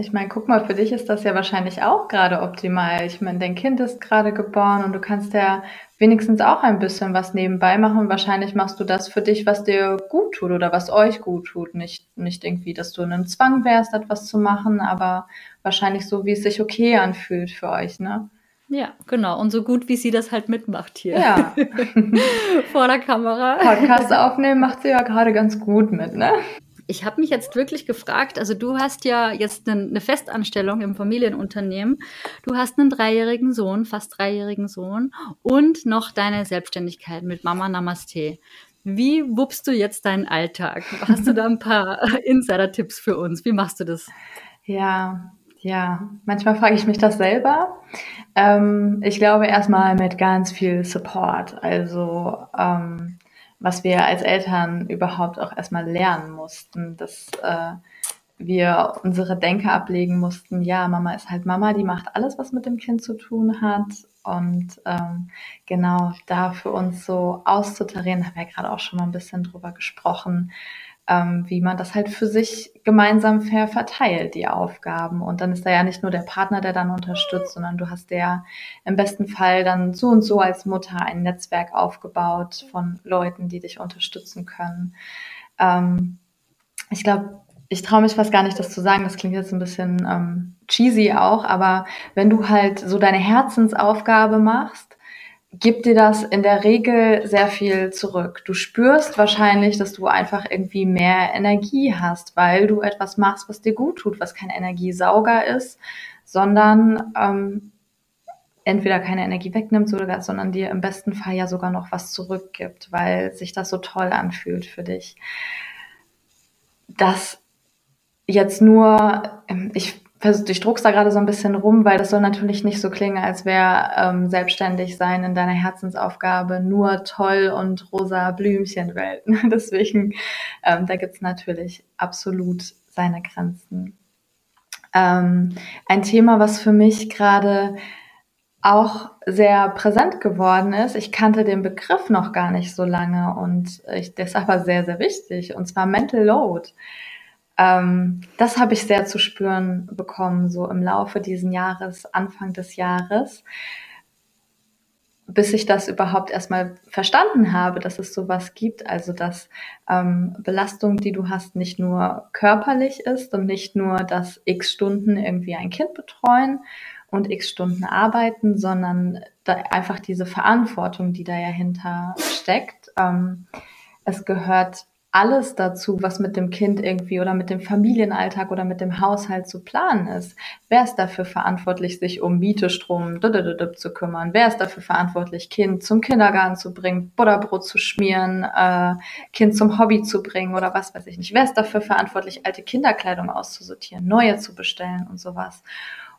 Ich meine, guck mal, für dich ist das ja wahrscheinlich auch gerade optimal. Ich meine, dein Kind ist gerade geboren und du kannst ja wenigstens auch ein bisschen was nebenbei machen. Wahrscheinlich machst du das für dich, was dir gut tut oder was euch gut tut. Nicht, nicht irgendwie, dass du in einem Zwang wärst, etwas zu machen, aber wahrscheinlich so, wie es sich okay anfühlt für euch, ne? Ja, genau. Und so gut, wie sie das halt mitmacht hier. Ja. Vor der Kamera. Podcast aufnehmen macht sie ja gerade ganz gut mit, ne? Ich habe mich jetzt wirklich gefragt, also du hast ja jetzt eine Festanstellung im Familienunternehmen, du hast einen dreijährigen Sohn, fast dreijährigen Sohn und noch deine Selbstständigkeit mit Mama Namaste. Wie wuppst du jetzt deinen Alltag? Hast du da ein paar Insider-Tipps für uns? Wie machst du das? Ja, ja, manchmal frage ich mich das selber. Ähm, ich glaube erstmal mit ganz viel Support. Also ähm, was wir als Eltern überhaupt auch erstmal lernen mussten, dass äh, wir unsere Denke ablegen mussten. Ja, Mama ist halt Mama, die macht alles, was mit dem Kind zu tun hat. Und ähm, genau da für uns so auszutarieren, haben wir ja gerade auch schon mal ein bisschen drüber gesprochen ähm, wie man das halt für sich gemeinsam fair verteilt, die Aufgaben. Und dann ist da ja nicht nur der Partner, der dann unterstützt, sondern du hast ja im besten Fall dann so und so als Mutter ein Netzwerk aufgebaut von Leuten, die dich unterstützen können. Ähm, ich glaube, ich traue mich fast gar nicht, das zu sagen. Das klingt jetzt ein bisschen ähm, cheesy auch, aber wenn du halt so deine Herzensaufgabe machst, gibt dir das in der Regel sehr viel zurück. Du spürst wahrscheinlich, dass du einfach irgendwie mehr Energie hast, weil du etwas machst, was dir gut tut, was kein Energiesauger ist, sondern ähm, entweder keine Energie wegnimmt, sogar, sondern dir im besten Fall ja sogar noch was zurückgibt, weil sich das so toll anfühlt für dich. Das jetzt nur, ähm, ich druck's da gerade so ein bisschen rum, weil das soll natürlich nicht so klingen, als wäre ähm, selbstständig sein in deiner Herzensaufgabe nur toll und rosa Blümchenwelten. Deswegen, ähm, da gibt's natürlich absolut seine Grenzen. Ähm, ein Thema, was für mich gerade auch sehr präsent geworden ist. Ich kannte den Begriff noch gar nicht so lange und ich, der ist aber sehr, sehr wichtig, und zwar Mental Load. Ähm, das habe ich sehr zu spüren bekommen, so im Laufe dieses Jahres, Anfang des Jahres, bis ich das überhaupt erstmal verstanden habe, dass es sowas gibt, also dass ähm, Belastung, die du hast, nicht nur körperlich ist und nicht nur dass x Stunden irgendwie ein Kind betreuen und x Stunden arbeiten, sondern einfach diese Verantwortung, die da ja hinter steckt. Ähm, es gehört alles dazu, was mit dem Kind irgendwie oder mit dem Familienalltag oder mit dem Haushalt zu planen ist. Wer ist dafür verantwortlich, sich um Miete, Strom zu kümmern? Wer ist dafür verantwortlich, Kind zum Kindergarten zu bringen, Butterbrot zu schmieren, äh, Kind zum Hobby zu bringen oder was weiß ich nicht? Wer ist dafür verantwortlich, alte Kinderkleidung auszusortieren, neue zu bestellen und sowas?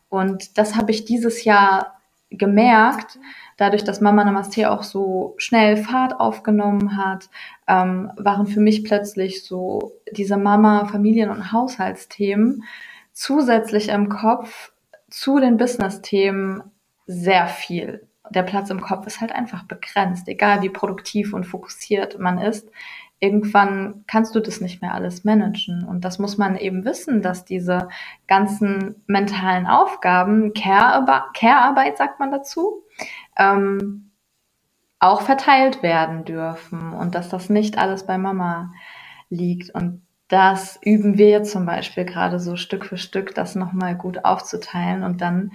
Und das habe ich dieses Jahr gemerkt, dadurch, dass Mama Namaste auch so schnell Fahrt aufgenommen hat, ähm, waren für mich plötzlich so diese Mama, Familien- und Haushaltsthemen zusätzlich im Kopf zu den Business-Themen sehr viel. der Platz im Kopf ist halt einfach begrenzt, egal wie produktiv und fokussiert man ist. Irgendwann kannst du das nicht mehr alles managen. Und das muss man eben wissen, dass diese ganzen mentalen Aufgaben, Care-Arbeit sagt man dazu, ähm, auch verteilt werden dürfen und dass das nicht alles bei Mama liegt. Und das üben wir zum Beispiel gerade so Stück für Stück, das nochmal gut aufzuteilen und dann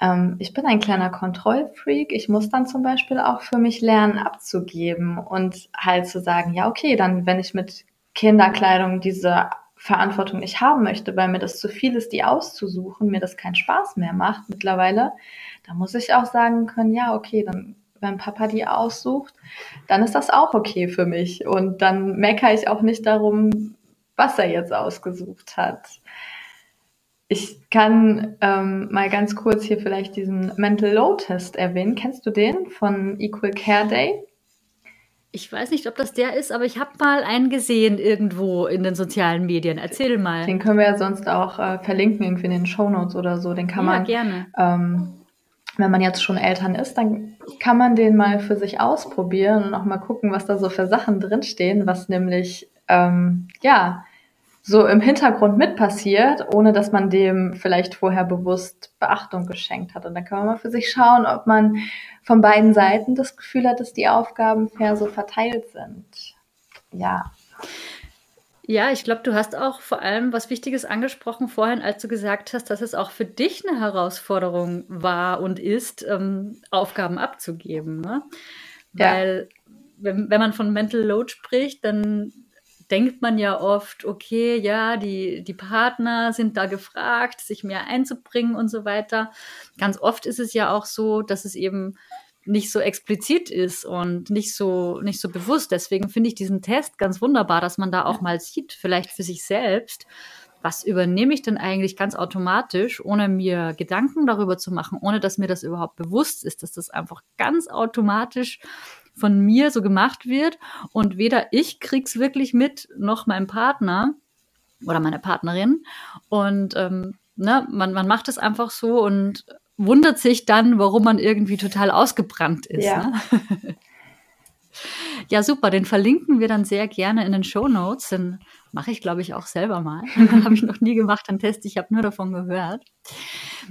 ähm, ich bin ein kleiner Kontrollfreak. Ich muss dann zum Beispiel auch für mich lernen, abzugeben und halt zu sagen, ja, okay, dann, wenn ich mit Kinderkleidung diese Verantwortung nicht haben möchte, weil mir das zu viel ist, die auszusuchen, mir das keinen Spaß mehr macht mittlerweile, dann muss ich auch sagen können, ja, okay, dann wenn Papa die aussucht, dann ist das auch okay für mich. Und dann meckere ich auch nicht darum, was er jetzt ausgesucht hat. Ich kann ähm, mal ganz kurz hier vielleicht diesen Mental Load Test erwähnen. Kennst du den von Equal Care Day? Ich weiß nicht, ob das der ist, aber ich habe mal einen gesehen irgendwo in den sozialen Medien. Erzähl mal. Den können wir ja sonst auch äh, verlinken, irgendwie in den Show Notes oder so. Den kann ja, man gerne. Ähm, wenn man jetzt schon Eltern ist, dann kann man den mal für sich ausprobieren und auch mal gucken, was da so für Sachen drinstehen, was nämlich ähm, ja so im Hintergrund mit passiert, ohne dass man dem vielleicht vorher bewusst Beachtung geschenkt hat. Und dann kann man mal für sich schauen, ob man von beiden Seiten das Gefühl hat, dass die Aufgaben fair so verteilt sind. Ja. Ja, ich glaube, du hast auch vor allem was Wichtiges angesprochen vorhin, als du gesagt hast, dass es auch für dich eine Herausforderung war und ist, ähm, Aufgaben abzugeben. Ne? Weil ja. wenn, wenn man von Mental Load spricht, dann denkt man ja oft, okay, ja, die, die Partner sind da gefragt, sich mehr einzubringen und so weiter. Ganz oft ist es ja auch so, dass es eben nicht so explizit ist und nicht so, nicht so bewusst. Deswegen finde ich diesen Test ganz wunderbar, dass man da auch mal sieht, vielleicht für sich selbst, was übernehme ich denn eigentlich ganz automatisch, ohne mir Gedanken darüber zu machen, ohne dass mir das überhaupt bewusst ist, dass das einfach ganz automatisch von mir so gemacht wird und weder ich krieg's wirklich mit, noch mein Partner oder meine Partnerin. Und ähm, ne, man, man macht es einfach so und wundert sich dann, warum man irgendwie total ausgebrannt ist. Ja. Ne? Ja, super. Den verlinken wir dann sehr gerne in den Show Notes. Den mache ich, glaube ich, auch selber mal. habe ich noch nie gemacht, einen Test. Ich habe nur davon gehört.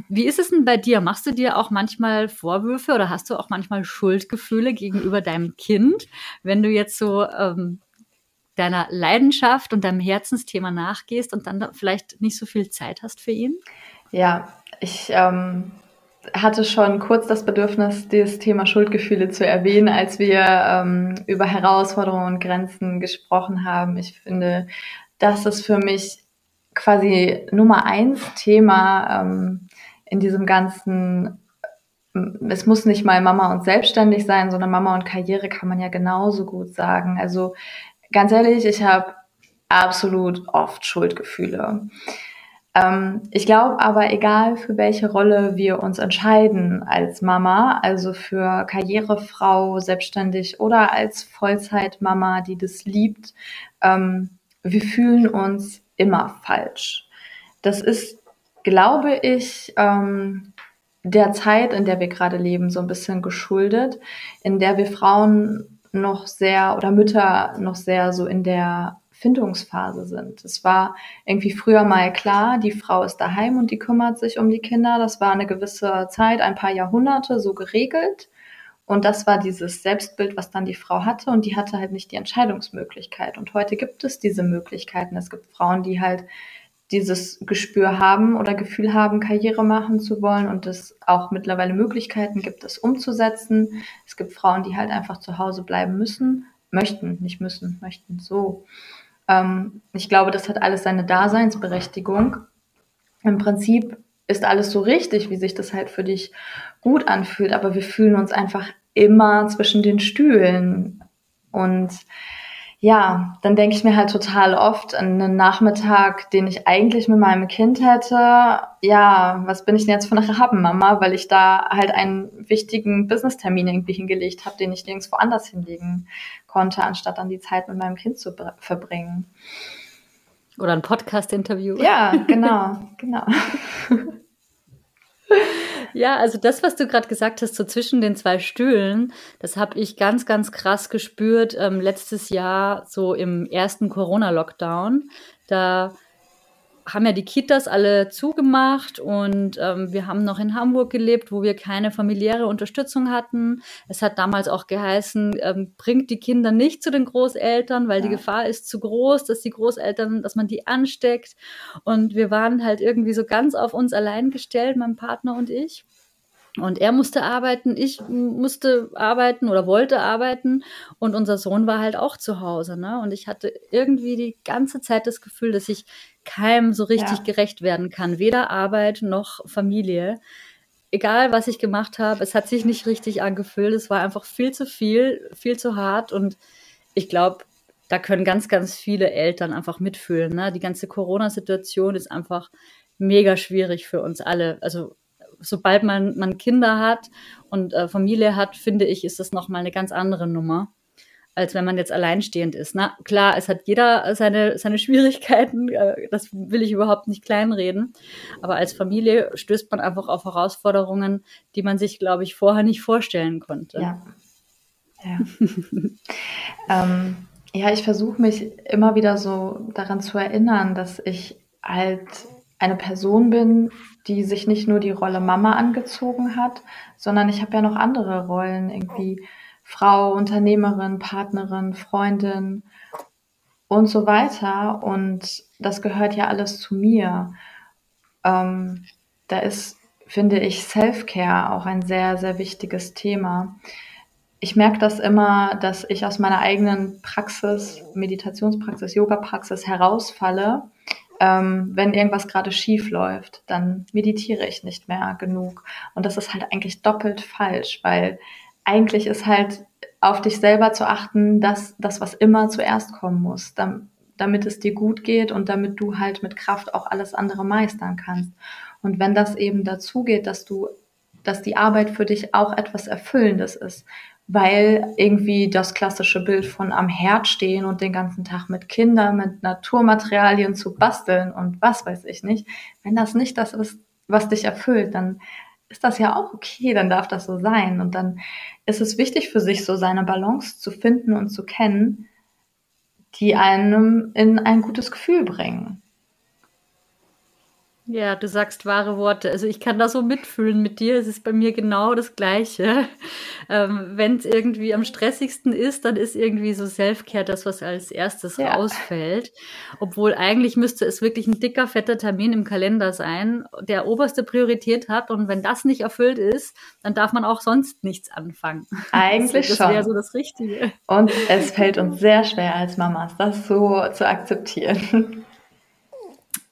Wie ist es denn bei dir? Machst du dir auch manchmal Vorwürfe oder hast du auch manchmal Schuldgefühle gegenüber deinem Kind, wenn du jetzt so ähm, deiner Leidenschaft und deinem Herzensthema nachgehst und dann vielleicht nicht so viel Zeit hast für ihn? Ja, ich ähm, hatte schon kurz das Bedürfnis, das Thema Schuldgefühle zu erwähnen, als wir ähm, über Herausforderungen und Grenzen gesprochen haben. Ich finde, das ist für mich quasi Nummer eins Thema ähm, in diesem ganzen. Es muss nicht mal Mama und selbstständig sein, sondern Mama und Karriere kann man ja genauso gut sagen. Also ganz ehrlich, ich habe absolut oft Schuldgefühle. Ähm, ich glaube aber, egal für welche Rolle wir uns entscheiden als Mama, also für Karrierefrau, selbstständig oder als Vollzeitmama, die das liebt, ähm, wir fühlen uns immer falsch. Das ist, glaube ich, ähm, der Zeit, in der wir gerade leben, so ein bisschen geschuldet, in der wir Frauen noch sehr oder Mütter noch sehr so in der Findungsphase sind. Es war irgendwie früher mal klar, die Frau ist daheim und die kümmert sich um die Kinder. Das war eine gewisse Zeit, ein paar Jahrhunderte so geregelt. Und das war dieses Selbstbild, was dann die Frau hatte und die hatte halt nicht die Entscheidungsmöglichkeit. Und heute gibt es diese Möglichkeiten. Es gibt Frauen, die halt dieses Gespür haben oder Gefühl haben, Karriere machen zu wollen und es auch mittlerweile Möglichkeiten gibt, das umzusetzen. Es gibt Frauen, die halt einfach zu Hause bleiben müssen, möchten, nicht müssen, möchten so. Ähm, ich glaube, das hat alles seine Daseinsberechtigung. Im Prinzip ist alles so richtig, wie sich das halt für dich gut anfühlt, aber wir fühlen uns einfach immer zwischen den Stühlen. Und ja, dann denke ich mir halt total oft an einen Nachmittag, den ich eigentlich mit meinem Kind hätte. Ja, was bin ich denn jetzt für eine Rabenmama, weil ich da halt einen wichtigen Business-Termin irgendwie hingelegt habe, den ich nirgends woanders hinlegen konnte, anstatt dann die Zeit mit meinem Kind zu verbringen. Oder ein Podcast-Interview. Ja, genau, genau. Ja, also das, was du gerade gesagt hast, so zwischen den zwei Stühlen, das habe ich ganz, ganz krass gespürt ähm, letztes Jahr, so im ersten Corona-Lockdown. Da haben ja die Kitas alle zugemacht und ähm, wir haben noch in Hamburg gelebt, wo wir keine familiäre Unterstützung hatten. Es hat damals auch geheißen, ähm, bringt die Kinder nicht zu den Großeltern, weil ja. die Gefahr ist zu groß, dass die Großeltern, dass man die ansteckt. Und wir waren halt irgendwie so ganz auf uns allein gestellt, mein Partner und ich. Und er musste arbeiten, ich musste arbeiten oder wollte arbeiten und unser Sohn war halt auch zu Hause. Ne? Und ich hatte irgendwie die ganze Zeit das Gefühl, dass ich keinem so richtig ja. gerecht werden kann, weder Arbeit noch Familie. Egal, was ich gemacht habe, es hat sich nicht richtig angefühlt. Es war einfach viel zu viel, viel zu hart und ich glaube, da können ganz, ganz viele Eltern einfach mitfühlen. Ne? Die ganze Corona-Situation ist einfach mega schwierig für uns alle. Also sobald man, man Kinder hat und äh, Familie hat, finde ich, ist das nochmal eine ganz andere Nummer, als wenn man jetzt alleinstehend ist. Na klar, es hat jeder seine, seine Schwierigkeiten, äh, das will ich überhaupt nicht kleinreden. Aber als Familie stößt man einfach auf Herausforderungen, die man sich, glaube ich, vorher nicht vorstellen konnte. Ja. Ja, ähm, ja ich versuche mich immer wieder so daran zu erinnern, dass ich halt eine Person bin, die sich nicht nur die Rolle Mama angezogen hat, sondern ich habe ja noch andere Rollen, irgendwie Frau, Unternehmerin, Partnerin, Freundin und so weiter. Und das gehört ja alles zu mir. Ähm, da ist, finde ich, Self-Care auch ein sehr, sehr wichtiges Thema. Ich merke das immer, dass ich aus meiner eigenen Praxis, Meditationspraxis, Yoga-Praxis herausfalle ähm, wenn irgendwas gerade schief läuft, dann meditiere ich nicht mehr genug. Und das ist halt eigentlich doppelt falsch, weil eigentlich ist halt auf dich selber zu achten, dass das, was immer zuerst kommen muss, damit es dir gut geht und damit du halt mit Kraft auch alles andere meistern kannst. Und wenn das eben dazu geht, dass du, dass die Arbeit für dich auch etwas Erfüllendes ist, weil irgendwie das klassische Bild von am Herd stehen und den ganzen Tag mit Kindern, mit Naturmaterialien zu basteln und was weiß ich nicht, wenn das nicht das ist, was dich erfüllt, dann ist das ja auch okay, dann darf das so sein. Und dann ist es wichtig für sich, so seine Balance zu finden und zu kennen, die einem in ein gutes Gefühl bringen. Ja, du sagst wahre Worte. Also ich kann da so mitfühlen mit dir. Es ist bei mir genau das Gleiche. Ähm, Wenn es irgendwie am stressigsten ist, dann ist irgendwie so Selfcare das, was als erstes ja. rausfällt. Obwohl eigentlich müsste es wirklich ein dicker, fetter Termin im Kalender sein, der oberste Priorität hat. Und wenn das nicht erfüllt ist, dann darf man auch sonst nichts anfangen. Eigentlich das, das wäre so das Richtige. Und es fällt uns sehr schwer als Mamas, das so zu akzeptieren.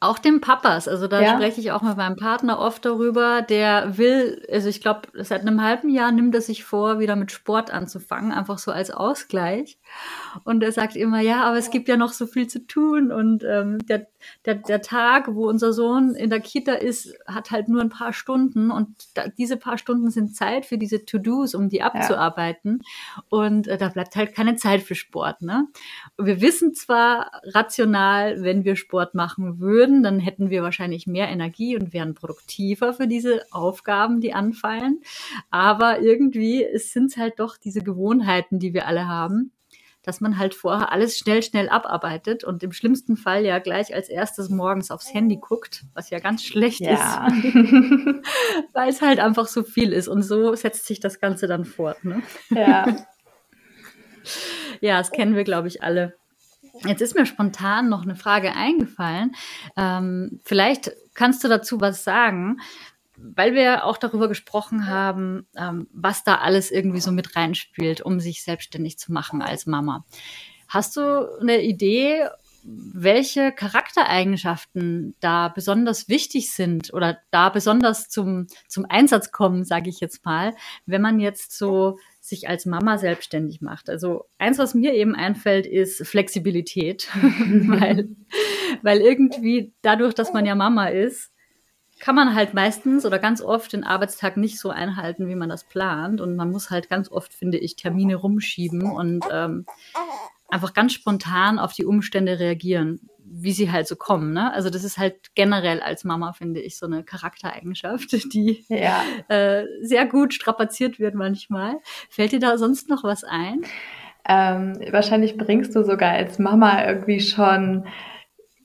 Auch dem Papas, also da ja. spreche ich auch mit meinem Partner oft darüber, der will, also ich glaube, seit einem halben Jahr nimmt er sich vor, wieder mit Sport anzufangen, einfach so als Ausgleich. Und er sagt immer, ja, aber es gibt ja noch so viel zu tun und ähm, der, der, der Tag, wo unser Sohn in der Kita ist, hat halt nur ein paar Stunden und da, diese paar Stunden sind Zeit für diese To-Dos, um die abzuarbeiten ja. und äh, da bleibt halt keine Zeit für Sport. Ne? Wir wissen zwar rational, wenn wir Sport machen würden, würden, dann hätten wir wahrscheinlich mehr Energie und wären produktiver für diese Aufgaben, die anfallen. Aber irgendwie sind es halt doch diese Gewohnheiten, die wir alle haben, dass man halt vorher alles schnell, schnell abarbeitet und im schlimmsten Fall ja gleich als erstes morgens aufs Handy guckt, was ja ganz schlecht ja. ist, weil es halt einfach so viel ist. Und so setzt sich das Ganze dann fort. Ne? Ja. ja, das kennen wir, glaube ich, alle. Jetzt ist mir spontan noch eine Frage eingefallen. Ähm, vielleicht kannst du dazu was sagen, weil wir auch darüber gesprochen haben, ähm, was da alles irgendwie so mit reinspielt, um sich selbstständig zu machen als Mama. Hast du eine Idee, welche Charaktereigenschaften da besonders wichtig sind oder da besonders zum, zum Einsatz kommen, sage ich jetzt mal, wenn man jetzt so sich als Mama selbstständig macht. Also eins, was mir eben einfällt, ist Flexibilität, weil, weil irgendwie dadurch, dass man ja Mama ist, kann man halt meistens oder ganz oft den Arbeitstag nicht so einhalten, wie man das plant. Und man muss halt ganz oft, finde ich, Termine rumschieben und ähm, einfach ganz spontan auf die Umstände reagieren. wie sie halt so kommen. Ne? Also das ist halt generell als Mama, finde ich, so eine Charaktereigenschaft, die ja. äh, sehr gut strapaziert wird manchmal. Fällt dir da sonst noch was ein? Ähm, wahrscheinlich bringst du sogar als Mama irgendwie schon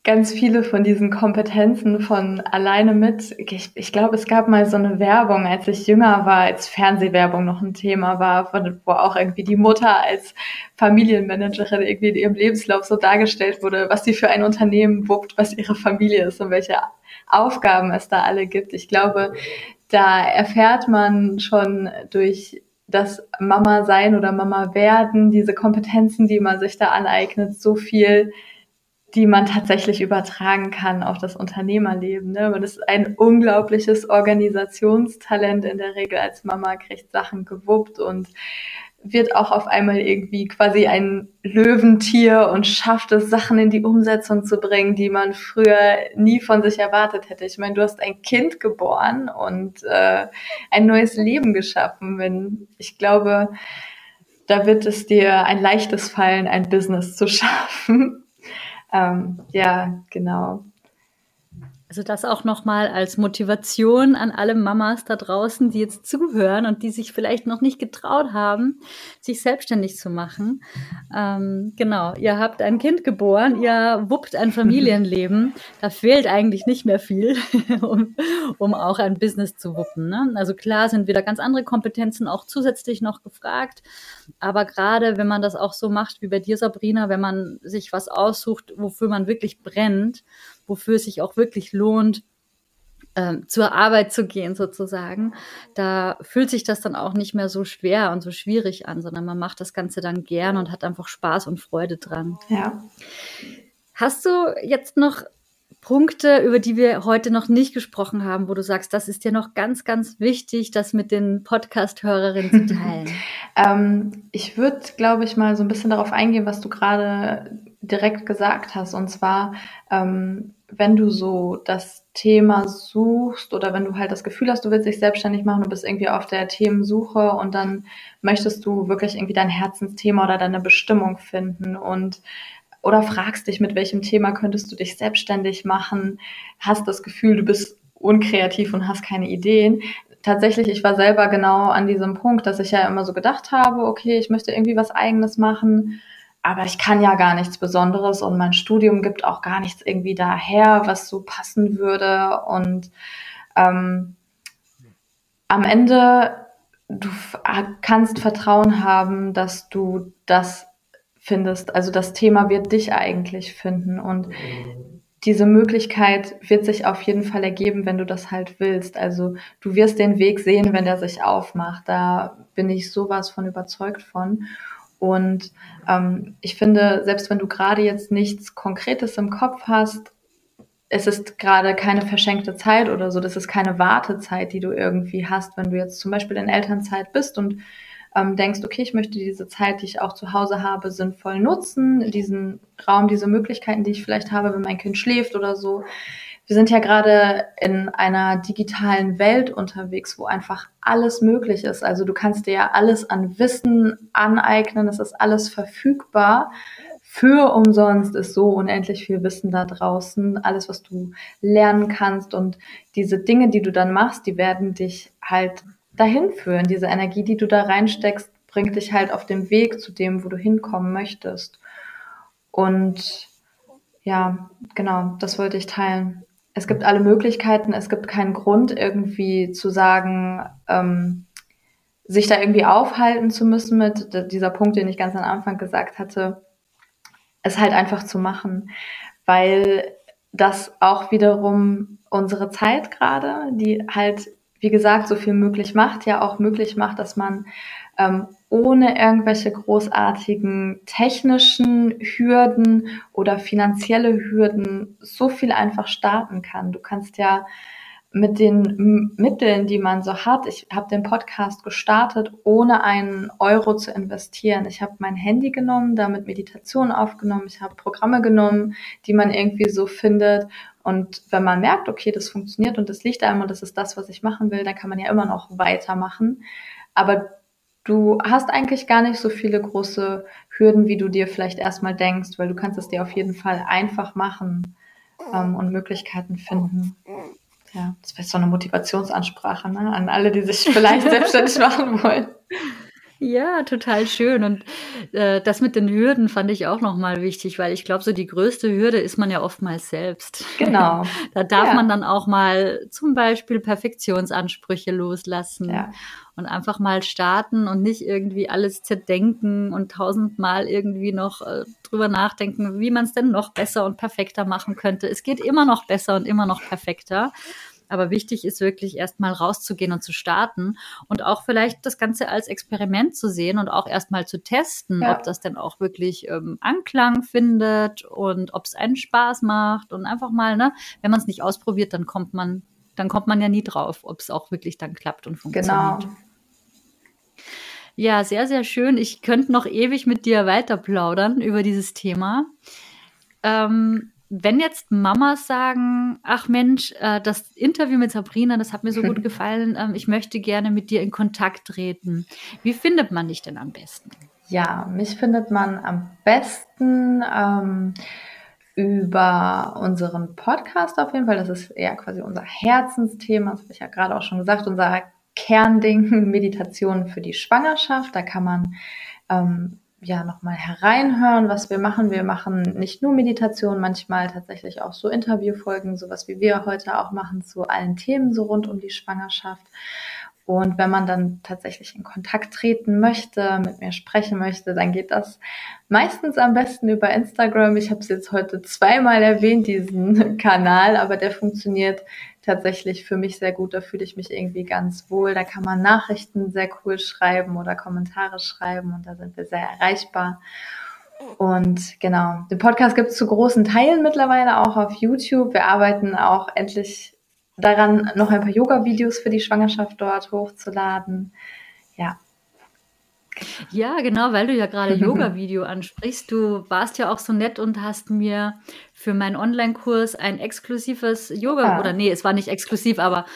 ganz viele von diesen Kompetenzen von alleine mit. Ich, ich glaube, es gab mal so eine Werbung, als ich jünger war, als Fernsehwerbung noch ein Thema war, von, wo auch irgendwie die Mutter als Familienmanagerin irgendwie in ihrem Lebenslauf so dargestellt wurde, was sie für ein Unternehmen wuppt, was ihre Familie ist und welche Aufgaben es da alle gibt. Ich glaube, da erfährt man schon durch das Mama sein oder Mama werden, diese Kompetenzen, die man sich da aneignet, so viel die man tatsächlich übertragen kann auf das Unternehmerleben. Ne? Man ist ein unglaubliches Organisationstalent in der Regel als Mama, kriegt Sachen gewuppt und wird auch auf einmal irgendwie quasi ein Löwentier und schafft es, Sachen in die Umsetzung zu bringen, die man früher nie von sich erwartet hätte. Ich meine, du hast ein Kind geboren und äh, ein neues Leben geschaffen. Wenn ich glaube, da wird es dir ein leichtes fallen, ein Business zu schaffen. Ähm, ja, genau. Also das auch nochmal als Motivation an alle Mamas da draußen, die jetzt zuhören und die sich vielleicht noch nicht getraut haben, sich selbstständig zu machen. Ähm, genau, ihr habt ein Kind geboren, ihr wuppt ein Familienleben. Da fehlt eigentlich nicht mehr viel, um, um auch ein Business zu wuppen. Ne? Also klar sind wieder ganz andere Kompetenzen auch zusätzlich noch gefragt. Aber gerade wenn man das auch so macht wie bei dir, Sabrina, wenn man sich was aussucht, wofür man wirklich brennt, wofür es sich auch wirklich lohnt, ähm, zur Arbeit zu gehen sozusagen, da fühlt sich das dann auch nicht mehr so schwer und so schwierig an, sondern man macht das Ganze dann gern und hat einfach Spaß und Freude dran. Ja. Hast du jetzt noch Punkte, über die wir heute noch nicht gesprochen haben, wo du sagst, das ist dir noch ganz, ganz wichtig, das mit den Podcast-Hörerinnen zu teilen? ähm, ich würde, glaube ich, mal so ein bisschen darauf eingehen, was du gerade direkt gesagt hast. Und zwar, ähm, wenn du so das Thema suchst oder wenn du halt das Gefühl hast, du willst dich selbstständig machen, du bist irgendwie auf der Themensuche und dann möchtest du wirklich irgendwie dein Herzensthema oder deine Bestimmung finden und oder fragst dich, mit welchem Thema könntest du dich selbstständig machen, hast das Gefühl, du bist unkreativ und hast keine Ideen. Tatsächlich, ich war selber genau an diesem Punkt, dass ich ja immer so gedacht habe, okay, ich möchte irgendwie was eigenes machen aber ich kann ja gar nichts Besonderes und mein Studium gibt auch gar nichts irgendwie daher, was so passen würde. Und ähm, am Ende, du kannst Vertrauen haben, dass du das findest. Also das Thema wird dich eigentlich finden und diese Möglichkeit wird sich auf jeden Fall ergeben, wenn du das halt willst. Also du wirst den Weg sehen, wenn der sich aufmacht. Da bin ich sowas von überzeugt von. Und ähm, ich finde, selbst wenn du gerade jetzt nichts Konkretes im Kopf hast, es ist gerade keine verschenkte Zeit oder so, das ist keine Wartezeit, die du irgendwie hast, wenn du jetzt zum Beispiel in Elternzeit bist und ähm, denkst, okay, ich möchte diese Zeit, die ich auch zu Hause habe, sinnvoll nutzen, diesen Raum, diese Möglichkeiten, die ich vielleicht habe, wenn mein Kind schläft oder so, wir sind ja gerade in einer digitalen Welt unterwegs, wo einfach alles möglich ist. Also du kannst dir ja alles an Wissen aneignen, es ist alles verfügbar. Für umsonst ist so unendlich viel Wissen da draußen, alles, was du lernen kannst und diese Dinge, die du dann machst, die werden dich halt dahin führen. Diese Energie, die du da reinsteckst, bringt dich halt auf dem Weg zu dem, wo du hinkommen möchtest. Und ja, genau, das wollte ich teilen es gibt alle Möglichkeiten, es gibt keinen Grund irgendwie zu sagen, ähm, sich da irgendwie aufhalten zu müssen mit dieser Punkt, den ich ganz am Anfang gesagt hatte, es halt einfach zu machen, weil das auch wiederum unsere Zeit gerade, die halt, wie gesagt, so viel möglich macht, ja auch möglich macht, dass man ähm, ohne irgendwelche großartigen technischen Hürden oder finanzielle Hürden so viel einfach starten kann. Du kannst ja mit den Mitteln, die man so hat, ich habe den Podcast gestartet, ohne einen Euro zu investieren. Ich habe mein Handy genommen, damit Meditation aufgenommen, ich habe Programme genommen, die man irgendwie so findet. Und wenn man merkt, okay, das funktioniert und das liegt einem und das ist das, was ich machen will, dann kann man ja immer noch weitermachen. Aber du hast eigentlich gar nicht so viele große Hürden, wie du dir vielleicht erstmal denkst, weil du kannst es dir auf jeden Fall einfach machen ähm, und Möglichkeiten finden. Ja, das wäre so eine Motivationsansprache ne? an alle, die sich vielleicht selbstständig machen wollen. Ja, total schön. Und äh, das mit den Hürden fand ich auch nochmal wichtig, weil ich glaube, so die größte Hürde ist man ja oftmals selbst. Genau. da darf ja. man dann auch mal zum Beispiel Perfektionsansprüche loslassen ja. und einfach mal starten und nicht irgendwie alles zerdenken und tausendmal irgendwie noch äh, drüber nachdenken, wie man es denn noch besser und perfekter machen könnte. Es geht immer noch besser und immer noch perfekter. Aber wichtig ist wirklich erstmal rauszugehen und zu starten und auch vielleicht das Ganze als Experiment zu sehen und auch erstmal zu testen, ja. ob das denn auch wirklich ähm, Anklang findet und ob es einen Spaß macht und einfach mal, ne, wenn man es nicht ausprobiert, dann kommt man, dann kommt man ja nie drauf, ob es auch wirklich dann klappt und funktioniert. Genau. Ja, sehr, sehr schön. Ich könnte noch ewig mit dir weiter plaudern über dieses Thema. Ähm, wenn jetzt Mamas sagen, ach Mensch, äh, das Interview mit Sabrina, das hat mir so gut gefallen, ähm, ich möchte gerne mit dir in Kontakt treten. Wie findet man dich denn am besten? Ja, mich findet man am besten ähm, über unseren Podcast auf jeden Fall. Das ist ja quasi unser Herzensthema, das habe ich ja gerade auch schon gesagt, unser Kernding, Meditation für die Schwangerschaft. Da kann man ähm, ja nochmal hereinhören, was wir machen. Wir machen nicht nur Meditation, manchmal tatsächlich auch so Interviewfolgen, sowas wie wir heute auch machen zu allen Themen so rund um die Schwangerschaft. Und wenn man dann tatsächlich in Kontakt treten möchte, mit mir sprechen möchte, dann geht das meistens am besten über Instagram. Ich habe es jetzt heute zweimal erwähnt, diesen Kanal, aber der funktioniert tatsächlich für mich sehr gut. Da fühle ich mich irgendwie ganz wohl. Da kann man Nachrichten sehr cool schreiben oder Kommentare schreiben und da sind wir sehr erreichbar. Und genau, den Podcast gibt es zu großen Teilen mittlerweile auch auf YouTube. Wir arbeiten auch endlich daran, noch ein paar Yoga-Videos für die Schwangerschaft dort hochzuladen. Ja. Ja, genau, weil du ja gerade Yoga-Video ansprichst. Du warst ja auch so nett und hast mir für meinen Online-Kurs ein exklusives Yoga, ah. oder nee, es war nicht exklusiv, aber.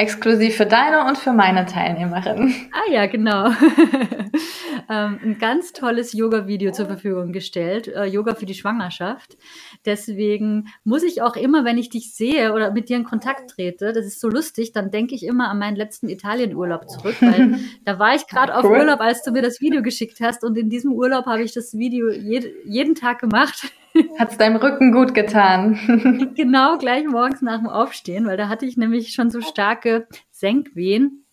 Exklusiv für deine und für meine Teilnehmerin. Ah ja, genau. ähm, ein ganz tolles Yoga-Video zur Verfügung gestellt. Äh, Yoga für die Schwangerschaft. Deswegen muss ich auch immer, wenn ich dich sehe oder mit dir in Kontakt trete, das ist so lustig, dann denke ich immer an meinen letzten Italienurlaub zurück, weil da war ich gerade auf Urlaub, als du mir das Video geschickt hast und in diesem Urlaub habe ich das Video jed jeden Tag gemacht. Hat es deinem Rücken gut getan? genau, gleich morgens nach dem Aufstehen, weil da hatte ich nämlich schon so starke Senkwehen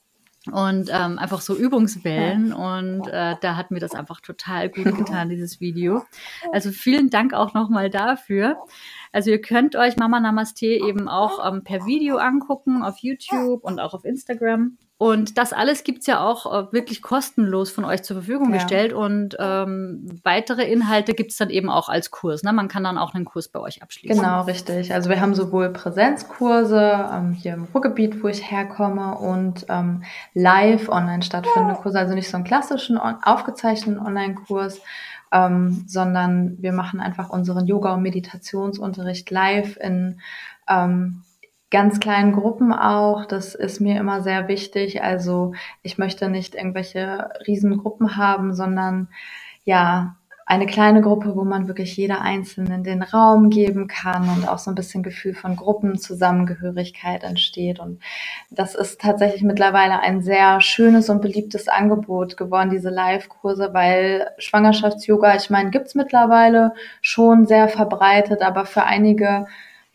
und ähm, einfach so Übungswellen und äh, da hat mir das einfach total gut getan, dieses Video. Also vielen Dank auch nochmal dafür. Also ihr könnt euch Mama Namaste eben auch ähm, per Video angucken auf YouTube und auch auf Instagram. Und das alles gibt's ja auch äh, wirklich kostenlos von euch zur Verfügung ja. gestellt. Und ähm, weitere Inhalte gibt's dann eben auch als Kurs. Ne? Man kann dann auch einen Kurs bei euch abschließen. Genau, richtig. Also wir haben sowohl Präsenzkurse ähm, hier im Ruhrgebiet, wo ich herkomme, und ähm, live online stattfindende Kurse. Also nicht so einen klassischen, aufgezeichneten Online-Kurs, ähm, sondern wir machen einfach unseren Yoga- und Meditationsunterricht live in ähm, ganz kleinen Gruppen auch. Das ist mir immer sehr wichtig. Also ich möchte nicht irgendwelche Riesengruppen haben, sondern ja, eine kleine Gruppe, wo man wirklich jeder Einzelnen den Raum geben kann und auch so ein bisschen Gefühl von Gruppenzusammengehörigkeit entsteht. Und das ist tatsächlich mittlerweile ein sehr schönes und beliebtes Angebot geworden, diese Live-Kurse, weil Schwangerschafts-Yoga, ich meine, gibt's mittlerweile schon sehr verbreitet, aber für einige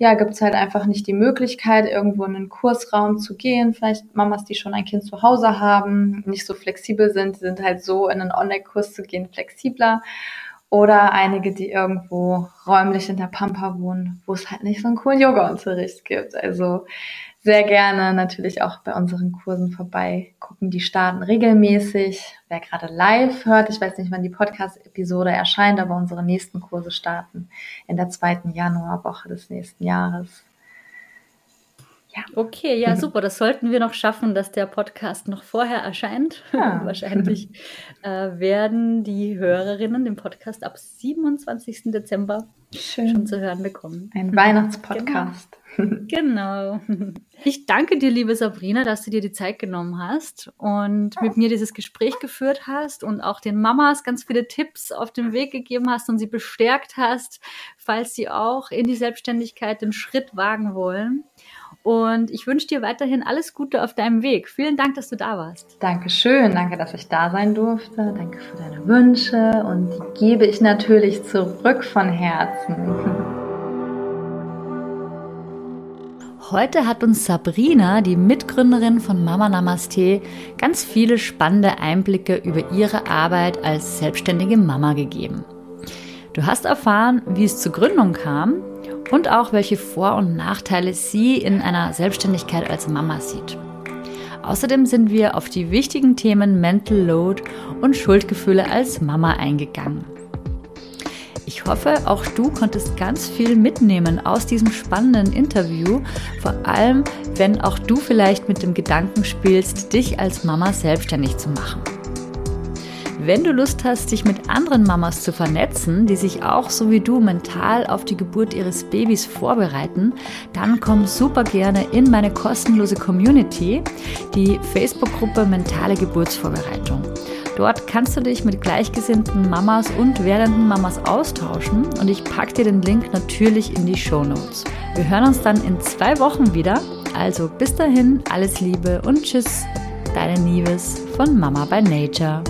ja, gibt es halt einfach nicht die Möglichkeit, irgendwo in einen Kursraum zu gehen. Vielleicht Mamas, die schon ein Kind zu Hause haben, nicht so flexibel sind, sind halt so in einen Online-Kurs zu gehen flexibler. Oder einige, die irgendwo räumlich in der Pampa wohnen, wo es halt nicht so einen coolen Yoga-Unterricht gibt. Also sehr gerne natürlich auch bei unseren Kursen vorbei gucken. Die starten regelmäßig. Wer gerade live hört, ich weiß nicht, wann die Podcast-Episode erscheint, aber unsere nächsten Kurse starten in der zweiten Januarwoche des nächsten Jahres. Ja. Okay, ja, super. Das sollten wir noch schaffen, dass der Podcast noch vorher erscheint. Ja. Wahrscheinlich äh, werden die Hörerinnen den Podcast ab 27. Dezember Schön. schon zu hören bekommen. Ein Weihnachtspodcast. Genau. Genau. Ich danke dir, liebe Sabrina, dass du dir die Zeit genommen hast und mit mir dieses Gespräch geführt hast und auch den Mamas ganz viele Tipps auf den Weg gegeben hast und sie bestärkt hast, falls sie auch in die Selbstständigkeit den Schritt wagen wollen. Und ich wünsche dir weiterhin alles Gute auf deinem Weg. Vielen Dank, dass du da warst. Dankeschön. Danke, dass ich da sein durfte. Danke für deine Wünsche. Und die gebe ich natürlich zurück von Herzen. Heute hat uns Sabrina, die Mitgründerin von Mama Namaste, ganz viele spannende Einblicke über ihre Arbeit als selbstständige Mama gegeben. Du hast erfahren, wie es zur Gründung kam und auch welche Vor- und Nachteile sie in einer Selbstständigkeit als Mama sieht. Außerdem sind wir auf die wichtigen Themen Mental Load und Schuldgefühle als Mama eingegangen. Ich hoffe, auch du konntest ganz viel mitnehmen aus diesem spannenden Interview, vor allem wenn auch du vielleicht mit dem Gedanken spielst, dich als Mama selbstständig zu machen. Wenn du Lust hast, dich mit anderen Mamas zu vernetzen, die sich auch so wie du mental auf die Geburt ihres Babys vorbereiten, dann komm super gerne in meine kostenlose Community, die Facebook-Gruppe Mentale Geburtsvorbereitung. Dort kannst du dich mit gleichgesinnten Mamas und werdenden Mamas austauschen und ich packe dir den Link natürlich in die Show Notes. Wir hören uns dann in zwei Wochen wieder. Also bis dahin, alles Liebe und Tschüss, deine Nieves von Mama by Nature.